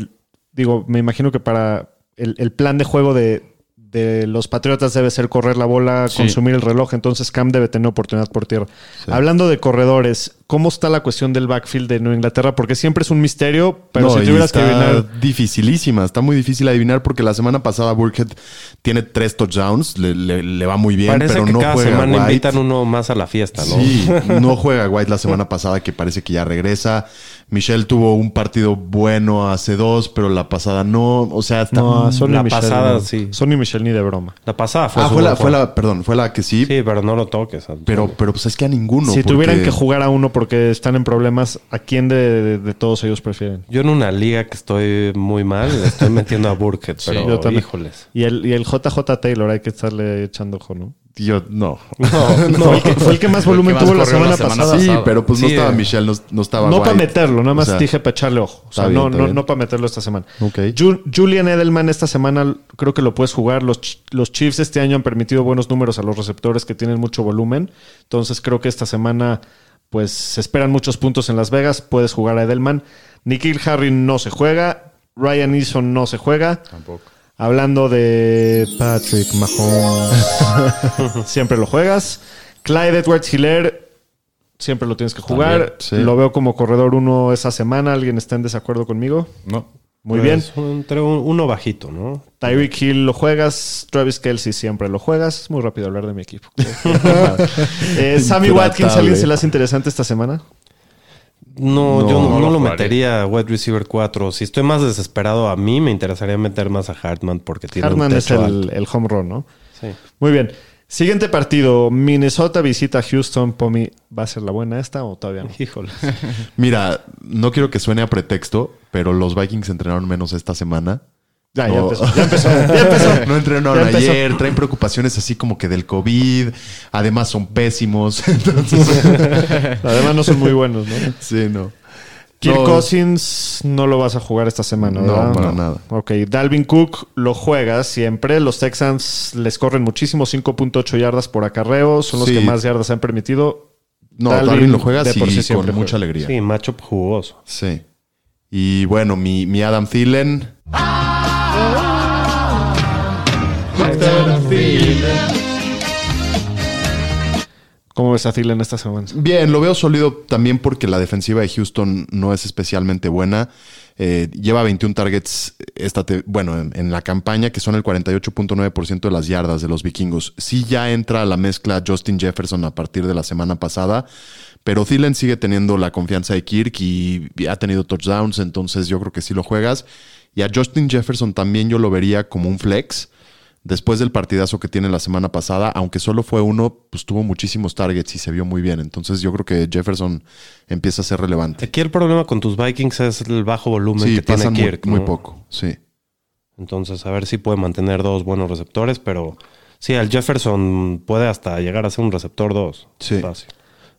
digo, me imagino que para el, el plan de juego de, de los Patriotas debe ser correr la bola, Sí. consumir el reloj, entonces Cam debe tener oportunidad por tierra. Hablando de corredores, ¿cómo está la cuestión del backfield de Nueva Inglaterra? Porque siempre es un misterio, pero No, si tuvieras que está adivinar... dificilísima, está muy difícil adivinar porque la semana pasada Burkhead tiene tres touchdowns, le, le- le va muy bien, Parece pero que no cada juega semana White. invitan uno más a la fiesta, ¿no? Sí, *laughs* no juega White la semana pasada, que parece que ya regresa. Michelle tuvo un partido bueno hace dos, pero la pasada no. O sea, está. No, Sonny la Michel, pasada, no. sí. Sonny Michel ni de broma. La pasada fue ah, fue la, fue la, perdón, fue la que sí, Sí, pero no lo toques. pero, pero pues es que a ninguno. si porque- tuvieran que jugar a uno porque están en problemas, ¿a quién de, de- de todos ellos prefieren? Yo en una liga que estoy muy mal, le estoy metiendo a Burkhead, *laughs* Sí, pero yo también. híjoles. Y el, y el JJ Taylor hay que estarle echando ojo, ¿no? Yo, no. *laughs* Fue, el que, fue el que más volumen tuvo la semana, la semana pasada. Sí, pero pues no Sí, estaba eh. Michelle, no, no estaba No White. para meterlo, nada más O sea, dije para echarle ojo. O sea, bien, no, no, no para meterlo esta semana. Ok. Ju- Julian Edelman esta semana creo que lo puedes jugar. Los, los Chiefs este año han permitido buenos números a los receptores que tienen mucho volumen. Entonces creo que esta semana pues se esperan muchos puntos en Las Vegas. Puedes jugar a Edelman. Nikhil Harry no se juega. Ryan Eason no se juega. Tampoco. Hablando de Patrick Mahomes, *laughs* siempre lo juegas. Clyde Edwards Hiller, siempre lo tienes que jugar. También, sí. Lo veo como corredor uno esa semana. ¿Alguien está en desacuerdo conmigo? No. Muy Pues, bien. Entre un- uno bajito, ¿no? Tyreek Hill lo juegas. Travis Kelsey siempre lo juegas. Es muy rápido hablar de mi equipo. *laughs* *laughs* Eh, Sammy Watkins. ¿alguien se le hace interesante esta semana? No, No, yo no, no no lo metería a wide receiver 4. Si estoy más desesperado a mí, me interesaría meter más a Hartman porque tiene Hartman un es techo el, alto. el home run, ¿no? Sí. Muy bien. Siguiente partido, Minnesota visita Houston. Pomi, ¿va a ser la buena esta o todavía no? *laughs* Híjole. *laughs* Mira, no quiero que suene a pretexto, pero los Vikings entrenaron menos esta semana. Ya, ya empezó, ya empezó, ya empezó. *laughs* No entrenaron Ya empezó. ayer, traen preocupaciones así como que del COVID, además son pésimos. Entonces, Además no son muy buenos, ¿no? sí, no. Kirk No. Cousins no lo vas a jugar esta semana, No, ¿verdad? para nada. Ok, Dalvin Cook lo juega siempre. Los Texans les corren muchísimo, 5.8 yardas por acarreo. Son los Sí. que más yardas han permitido. No, Dalvin lo juega de sí, por sí con mucha juega. alegría. Sí, matchup jugoso. Sí. Y bueno, mi, mi Adam Thielen. ¿Cómo ves a Thielen esta semana? Bien, lo veo sólido también porque la defensiva de Houston no es especialmente buena. Eh, lleva 21 targets esta te- bueno, en, en la campaña, que son el 48.9% de las yardas de los vikingos. Sí ya entra a la mezcla Justin Jefferson a partir de la semana pasada, pero Thielen sigue teniendo la confianza de Kirk y ha tenido touchdowns, entonces yo creo que sí lo juegas. Y a Justin Jefferson también yo lo vería como un flex. Después del partidazo que tiene la semana pasada, aunque solo fue uno, pues tuvo muchísimos targets y se vio muy bien. Entonces yo creo que Jefferson empieza a ser relevante. Aquí el problema con tus Vikings es el bajo volumen Sí, que tiene pasan muy, Kirk. muy ¿no? poco. Sí. Entonces, a ver si puede mantener dos buenos receptores, pero sí, el Jefferson puede hasta llegar a ser un receptor dos. Sí. Fácil.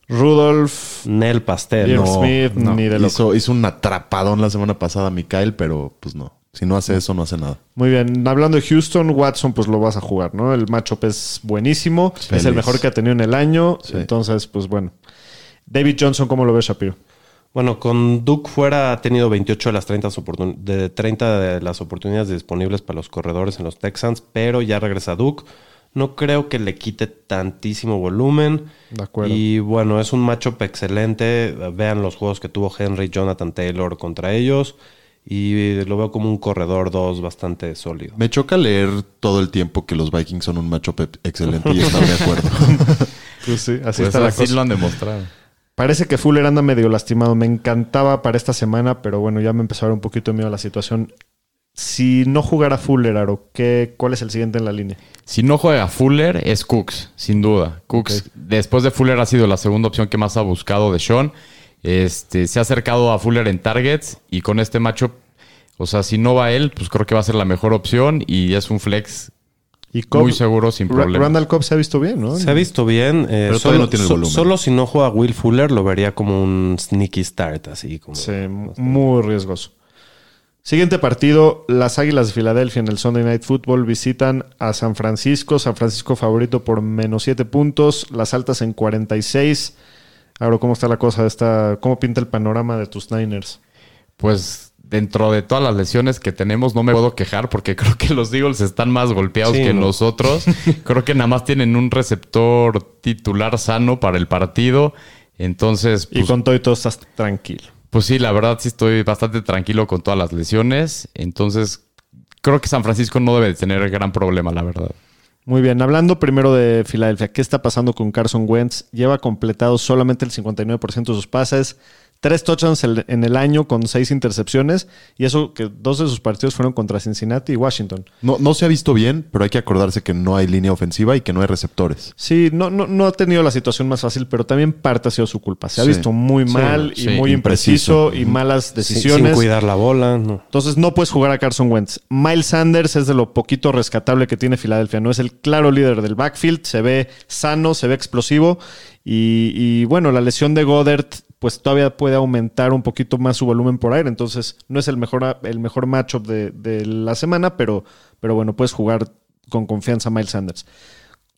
Rudolph, Nel Pastel. No. Smith, ni de loco. Hizo, hizo un atrapadón la semana pasada a Mikael, pero pues no. Si no hace eso, no hace nada. Muy bien. Hablando de Houston, Watson, pues lo vas a jugar, ¿no? El matchup es buenísimo. Es el mejor que ha tenido en el año. Sí. Entonces, pues bueno. David Johnson, ¿cómo lo ves, Shapiro? Bueno, con Duke fuera ha tenido 28 de las 30, oportun- de 30 de las oportunidades disponibles para los corredores en los Texans, pero ya regresa Duke. No creo que le quite tantísimo volumen. De acuerdo. Y bueno, es un matchup excelente. Vean los juegos que tuvo Henry, Jonathan Taylor contra ellos. Y lo veo como un corredor 2 bastante sólido. Me choca leer todo el tiempo que los Vikings son un matchup e- excelente y estar de acuerdo. *laughs* Pues sí, así Pues está la así cosa. lo han demostrado. Parece que Fuller anda medio lastimado. Me encantaba para esta semana, pero bueno, ya me empezó a dar un poquito de miedo la situación. Si no jugara Fuller, Aro, ¿qué, ¿cuál es el siguiente en la línea? Si no juega Fuller, es Cooks, sin duda. Cooks, después de Fuller, ha sido la segunda opción que más ha buscado de Sean. Este, se ha acercado a Fuller en targets y con este matchup, o sea, si no va él, pues creo que va a ser la mejor opción y es un flex Y Cobb- muy seguro, sin problema. Randall Cobb se ha visto bien, ¿no? Se ha visto bien. eh, Pero todavía solo, no tiene el volumen. solo si no juega Will Fuller lo vería como un sneaky start, así como. Sí, muy riesgoso. Siguiente partido, las Águilas de Filadelfia en el Sunday Night Football visitan a San Francisco. San Francisco favorito por menos 7 puntos, las altas en 46. Ahora, ¿cómo está la cosa? Esta, ¿Cómo pinta el panorama de tus Niners? Pues dentro de todas las lesiones que tenemos, no me puedo quejar porque *laughs* creo que los Eagles están más golpeados Sí, que no. nosotros. *laughs* creo que nada más tienen un receptor titular sano para el partido. Entonces, Y pues, con todo y todo estás tranquilo. pues sí, la verdad sí estoy bastante tranquilo con todas las lesiones. Entonces, creo que San Francisco no debe de tener gran problema, la verdad. Muy bien, hablando primero de Filadelfia, ¿qué está pasando con Carson Wentz? Lleva completado solamente el 59% de sus pases, tres touchdowns en el año con seis intercepciones, y eso que dos de sus partidos fueron contra Cincinnati y Washington. No, no se ha visto bien, pero hay que acordarse que no hay línea ofensiva y que no hay receptores. Sí, no, no, no ha tenido la situación más fácil, pero también parte ha sido su culpa. Se ha Sí. visto muy Sí, mal y sí, muy impreciso, y malas Sin- decisiones. Sin cuidar la bola. No. Entonces no puedes jugar a Carson Wentz. Miles Sanders es de lo poquito rescatable que tiene Filadelfia. No es el claro líder del backfield. Se ve sano, se ve explosivo. Y, y, bueno, la lesión de Goddard pues todavía puede aumentar un poquito más su volumen por aire. Entonces no es el mejor, el mejor matchup de, de la semana, pero, pero bueno, puedes jugar con confianza a Miles Sanders.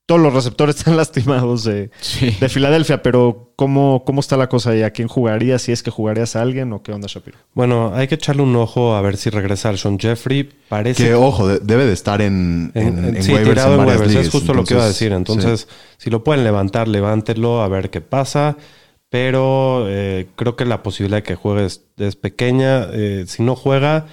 Todos los receptores *laughs* están lastimados de, Sí. de Filadelfia, pero ¿cómo, ¿cómo está la cosa ahí? ¿A quién jugarías? Si es que jugarías a alguien o qué onda, Shapiro? Bueno, hay que echarle un ojo a ver si regresa el Sean Jeffrey. Parece Que, ojo, de- debe de estar en, en, En- en- en sí, waivers tirado en waivers. ligas. Es justo lo que iba a decir. Entonces, Entonces, si lo pueden levantar, levántelo a ver qué pasa. Pero eh, creo que la posibilidad de que juegue es, es pequeña. Eh, si no juega,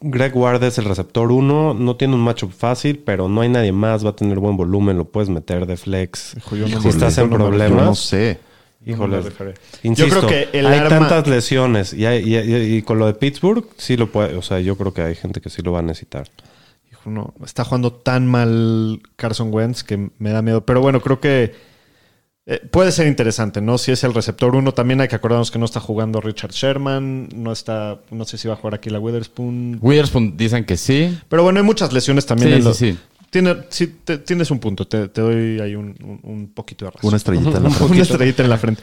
Greg Ward es el receptor 1. No tiene un matchup fácil, pero no hay nadie más. Va a tener buen volumen. Lo puedes meter de flex. yo no si estás en yo problemas. no sé. Híjole. No. Insisto, Yo creo que el hay arma- tantas lesiones y, hay- y- y- y con lo de Pittsburgh, sí lo puede, o sea, yo creo que hay gente que sí lo va a necesitar. no, está jugando tan mal Carson Wentz que me da miedo. Pero bueno, creo que eh, puede ser interesante, ¿no? Si es el receptor uno, también hay que acordarnos que no está jugando Richard Sherman, no está, no sé si va a jugar aquí la Witherspoon. Witherspoon dicen que sí. Pero bueno, hay muchas lesiones también. Sí, en sí, los- sí. Tiene, sí, te- tienes un punto, te, te doy ahí un, un- un poquito de razón. Una estrellita en la *laughs* frente. Una estrellita en la frente.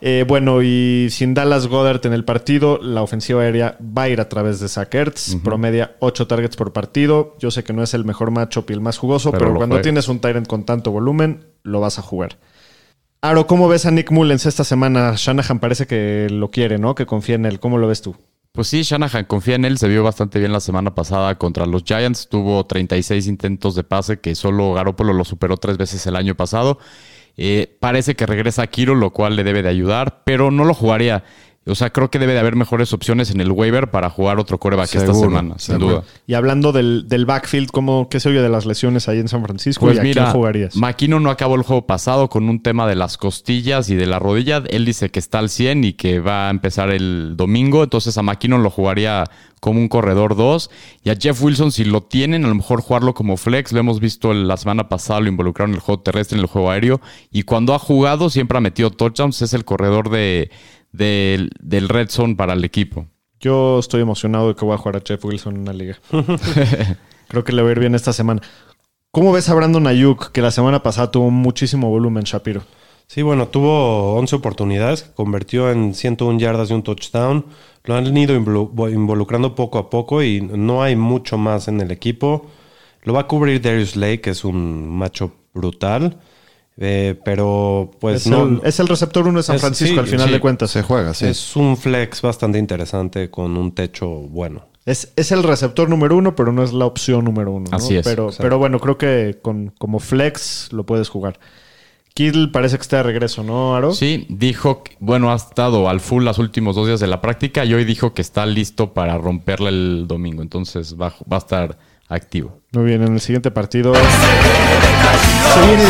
Eh, bueno, y sin Dallas Goddard en el partido, la ofensiva aérea va a ir a través de Zach Ertz. Promedia 8 targets por partido. Yo sé que no es el mejor matchup y el más jugoso, Pero pero, lo cuando juegas. tienes un Tyrant con tanto volumen, lo vas a jugar. Aro, ¿cómo ves a Nick Mullens esta semana? Shanahan parece que lo quiere, ¿no? Que confía en él. ¿Cómo lo ves tú? Pues sí, Shanahan confía en él. Se vio bastante bien la semana pasada contra los Giants. Tuvo 36 intentos de pase, que solo Garoppolo lo superó tres veces el año pasado. Eh, parece que regresa a Kiro, lo cual le debe de ayudar, pero no lo jugaría. O sea, creo que debe de haber mejores opciones en el waiver para jugar otro coreback esta Seguro, semana, sin seguro. duda. Y hablando del, del backfield, ¿cómo, ¿qué se oye de las lesiones ahí en San Francisco? Pues ¿Y a mira, quién jugarías? McKinnon no acabó el juego pasado con un tema de las costillas y de la rodilla. Él dice que está al 100 y que va a empezar el domingo. Entonces a McKinnon lo jugaría como un corredor 2. Y a Jeff Wilson, si lo tienen, a lo mejor jugarlo como flex. Lo hemos visto la semana pasada, lo involucraron en el juego terrestre, en el juego aéreo. Y cuando ha jugado, siempre ha metido touchdowns. Es el corredor de, del- del red zone para el equipo. Yo estoy emocionado de que voy a jugar a Jeff Wilson en una liga. *laughs* *laughs* Creo que le va a ir bien esta semana. ¿Cómo ves a Brandon Ayuk, que la semana pasada tuvo muchísimo volumen, Shapiro? Sí, bueno, tuvo 11 oportunidades, convirtió en 101 yardas y un touchdown. Lo han ido involu- involucrando poco a poco y no hay mucho más en el equipo. Lo va a cubrir Darius Lake, que es un macho brutal. Eh, pero pues es, no. el, es el receptor uno de San Es- Francisco, sí, al final sí. de cuentas. Se juega, sí. Es un flex bastante interesante con un techo bueno. Es, es el receptor número uno, pero no es la opción número uno. ¿no? Así es, Pero, exacto. pero bueno, creo que con, como flex lo puedes jugar. Kittle parece que está de regreso, ¿no, Aro? Sí, dijo, que- bueno, ha estado al full los últimos dos días de la práctica y hoy dijo que está listo para romperla el domingo. Entonces va, va a estar activo. Muy bien, en el siguiente partido. Se viene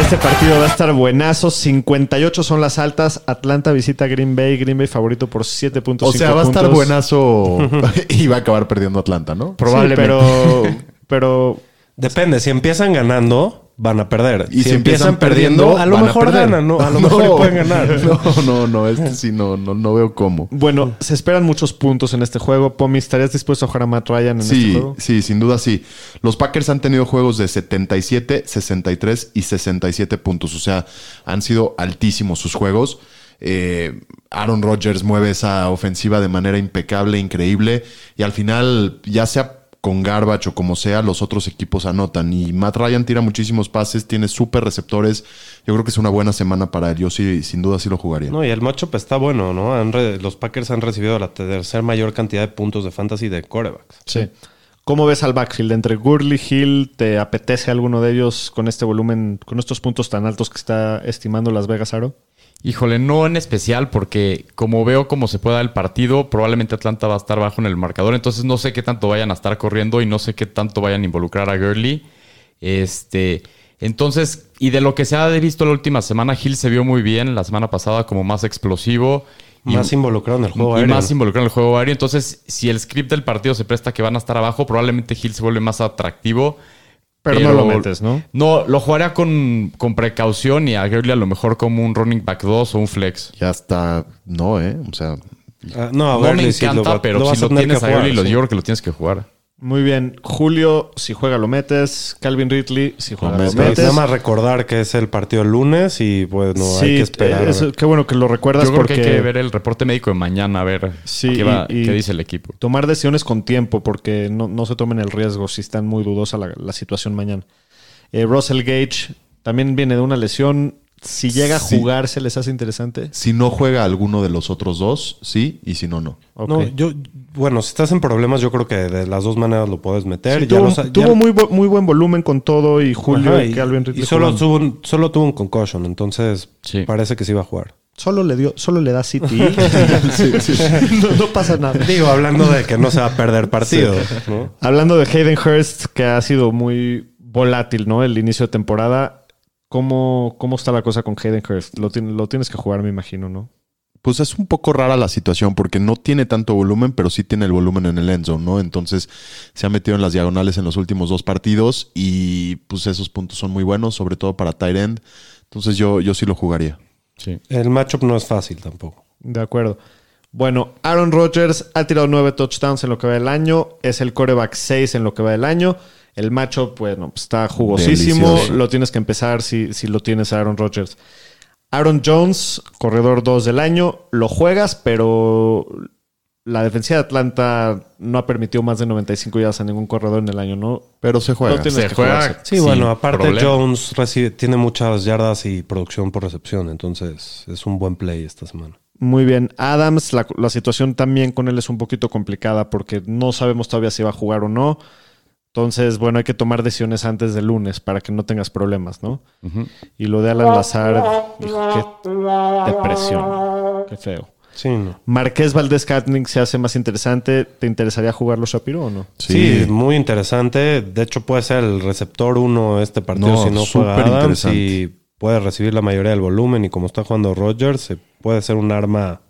Este partido va a estar buenazo. 58 son las altas. Atlanta visita Green Bay. Green Bay favorito por 7.5 O sea, va a estar puntos. buenazo *laughs* y va a acabar perdiendo Atlanta, ¿no? Sí, pero, pero Depende, si empiezan ganando, van a perder. Y si, empiezan, perdiendo, a lo van mejor ganan, ¿no? A lo *laughs* mejor pueden ganar. *laughs* No, no, no, este sí no, no, no veo cómo. bueno, se esperan muchos puntos en este juego. Pomi, ¿estarías dispuesto a jugar a Matt Ryan en este Sí, juego? sí, sin duda sí. Los Packers han tenido juegos de 77, 63 y 67 puntos. O sea, han sido altísimos sus juegos. Eh, Aaron Rodgers mueve esa ofensiva de manera impecable, increíble. Y al final, ya sea con Garbage o como sea, los otros equipos anotan. Y Matt Ryan tira muchísimos pases, tiene súper receptores. Yo creo que es una buena semana para él. Yo sí, sin duda sí lo jugaría. No, y el matchup está bueno, ¿no? Han re- los Packers han recibido la tercera mayor cantidad de puntos de fantasy de corebacks. Sí. ¿Cómo ves al backfield? Entre Gurley, Hill, ¿te apetece alguno de ellos con este volumen, con estos puntos tan altos que está estimando Las Vegas, Aro? Híjole, no en especial porque como veo cómo se puede dar el partido, probablemente Atlanta va a estar bajo en el marcador, entonces no sé qué tanto vayan a estar corriendo y no sé qué tanto vayan a involucrar a Gurley. Este, entonces, y de lo que se ha visto la última semana, Hill se vio muy bien la semana pasada como más explosivo. y- Más involucrado en el juego y aéreo. más involucrado en el juego aéreo. Entonces, si el script del partido se presta que van a estar abajo, probablemente Hill se vuelve más atractivo. Pero, no lo metes, ¿no? No, lo jugaría con, con precaución y a Gurley a lo mejor como un running back 2 o un flex. Ya está, no, ¿eh? O sea, Ah, no, a No me sí encanta, va- pero si lo tienes a Gurley, lo- sí. yo creo que lo tienes que jugar. Muy bien. Julio, si juega lo metes. Calvin Ridley, si juega lo metes. metes. Nada más recordar que es el partido el lunes y bueno, sí, hay que esperar. eh, eso- qué bueno que lo recuerdas Yo creo porque que hay que ver el reporte médico de mañana a ver Sí, qué, va- y- y- qué dice el equipo. tomar decisiones con tiempo porque no, no se tomen el riesgo si están muy dudosa la, la situación mañana. Eh, Russell Gage también viene de una lesión. Si llega a Sí. jugar, ¿se les hace interesante? si no juega alguno de los otros dos, sí, y si no, no. No, yo, bueno, si estás en problemas, yo creo que de las dos maneras lo puedes meter. Sí, Ya tuvo ya- muy, muy buen volumen con todo y Julio Ajá, y, y, Calvin Ridley y solo, tuvo un, solo tuvo un concussion, entonces Sí. parece que sí va a jugar. Solo le dio, solo le da City. *laughs* no, no pasa nada. Digo, hablando de que no se va a perder partido. ¿no? Hablando de Hayden Hurst, que ha sido muy volátil, ¿no? El inicio de temporada. ¿Cómo, cómo está la cosa con Hayden Hurst? Lo, lo tienes que jugar, me imagino, ¿no? pues es un poco rara la situación porque no tiene tanto volumen, pero sí tiene el volumen en el end zone, ¿no? Entonces se ha metido en las diagonales en los últimos dos partidos y pues esos puntos son muy buenos, sobre todo para tight end. Entonces yo, yo sí lo jugaría. Sí. El matchup no es fácil tampoco. De acuerdo. Bueno, Aaron Rodgers ha tirado nueve touchdowns en lo que va del año. Es el coreback 6 en lo que va del año. El matchup, bueno, pues, está jugosísimo. Delicioso. Lo tienes que empezar si, si lo tienes a Aaron Rodgers. Aaron Jones, corredor 2 del año. Lo juegas, pero la defensiva de Atlanta no ha permitido más de 95 yardas a ningún corredor en el año, ¿no? Pero se juega. No Se juega. Sí, bueno, aparte problema. Jones recibe, tiene muchas yardas y producción por recepción, entonces es un buen play esta semana. Muy bien. Adams, la, la situación también con él es un poquito complicada porque no sabemos todavía si va a jugar o no. Entonces, bueno, hay que tomar decisiones antes del lunes para que no tengas problemas, ¿no? Ujú. Y lo de Alan Lazar, hijo, qué depresión. Qué feo. Sí, no. Marqués Valdés Catning se hace más interesante. ¿Te interesaría jugarlo Shapiro o no? Sí, muy interesante. De hecho, puede ser el receptor uno este partido No, si no juega súper Adams interesante. y puede recibir la mayoría del volumen. Y como está jugando Rodgers, se puede ser un arma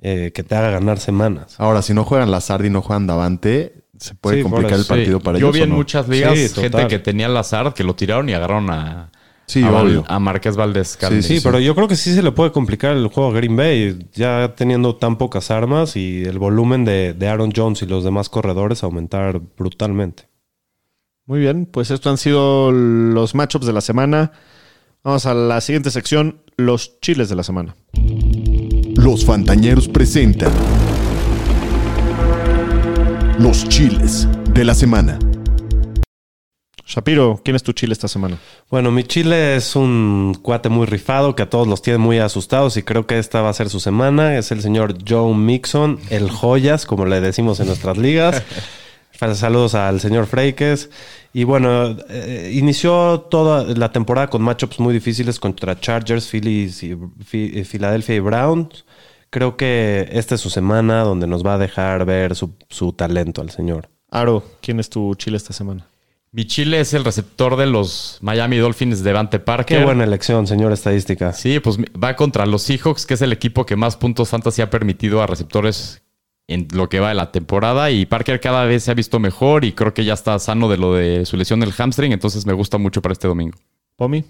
eh, que te haga ganar semanas. Ahora, si no juegan Lazard y no juegan Davante, se puede Sí, complicar el partido Sí. para Yo ellos. vi ¿o en no? muchas ligas Sí, gente que tenía al azar, que lo tiraron y agarraron a, Sí, a, obvio. a Marqués Valdés Scantling. Sí, pero yo creo que sí se le puede complicar el juego a Green Bay, ya teniendo tan pocas armas y el volumen de, de Aaron Jones y los demás corredores aumentar brutalmente. Muy bien, pues estos han sido los matchups de la semana. Vamos a la siguiente sección, los chiles de la semana. Los Fantañeros presentan Los Chiles de la Semana. Shapiro, ¿quién es tu chile esta semana? Bueno, mi Chile es un cuate muy rifado que a todos los tiene muy asustados y creo que esta va a ser su semana. Es el señor Joe Mixon, el joyas, como le decimos en nuestras ligas. *laughs* Saludos al señor Freikes. Y bueno, eh, inició toda la temporada con matchups muy difíciles contra Chargers, Phillies y Philadelphia y Browns. Creo que esta es su semana donde nos va a dejar ver su, su talento al señor. Aro, ¿quién es tu chile esta semana? Mi Chile es el receptor de los Miami Dolphins, Devante Parker. Qué buena elección, señor estadística. Sí, pues va contra los Seahawks, que es el equipo que más puntos fantasy ha permitido a receptores en lo que va de la temporada. Y Parker cada vez se ha visto mejor y creo que ya está sano de lo de su lesión del hamstring. Entonces me gusta mucho para este domingo. ¿Pomi?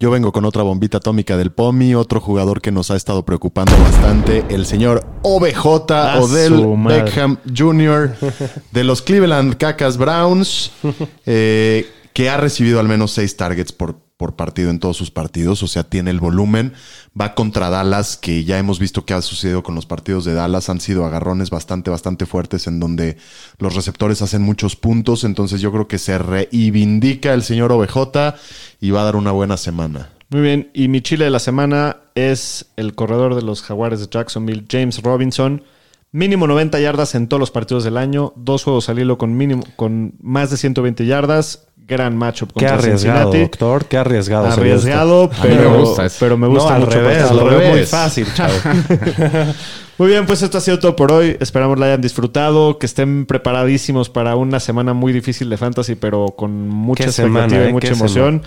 Yo vengo con otra bombita atómica del POMI, otro jugador que nos ha estado preocupando bastante, el señor OBJ, Ah, Odell. Beckham Jr. de los Cleveland Cacas Browns, *laughs* eh, que ha recibido al menos seis targets por, por partido en todos sus partidos, o sea, tiene el volumen. Va contra Dallas, que ya hemos visto que ha sucedido con los partidos de Dallas, han sido agarrones bastante, bastante fuertes en donde los receptores hacen muchos puntos, entonces yo creo que se reivindica el señor OBJ y va a dar una buena semana. Muy bien, y mi chile de la semana es el corredor de los Jaguares de Jacksonville, James Robinson. Mínimo 90 yardas en todos los partidos del año, dos juegos al hilo con mínimo con más de 120 yardas, gran matchup Qué contra arriesgado, Cincinnati. doctor. Qué arriesgado. Arriesgado, mí me pero, gusta pero me gusta No, al mucho. revés, lo al veo muy revés. fácil, *laughs* chavo. Muy bien, pues esto ha sido todo por hoy. Esperamos la hayan disfrutado, que estén preparadísimos para una semana muy difícil de fantasy, pero con mucha Qué expectativa semana, y eh, mucha qué emoción.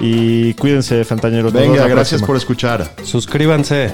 Y cuídense, fantañeros. Venga, gracias próxima. por escuchar. Suscríbanse.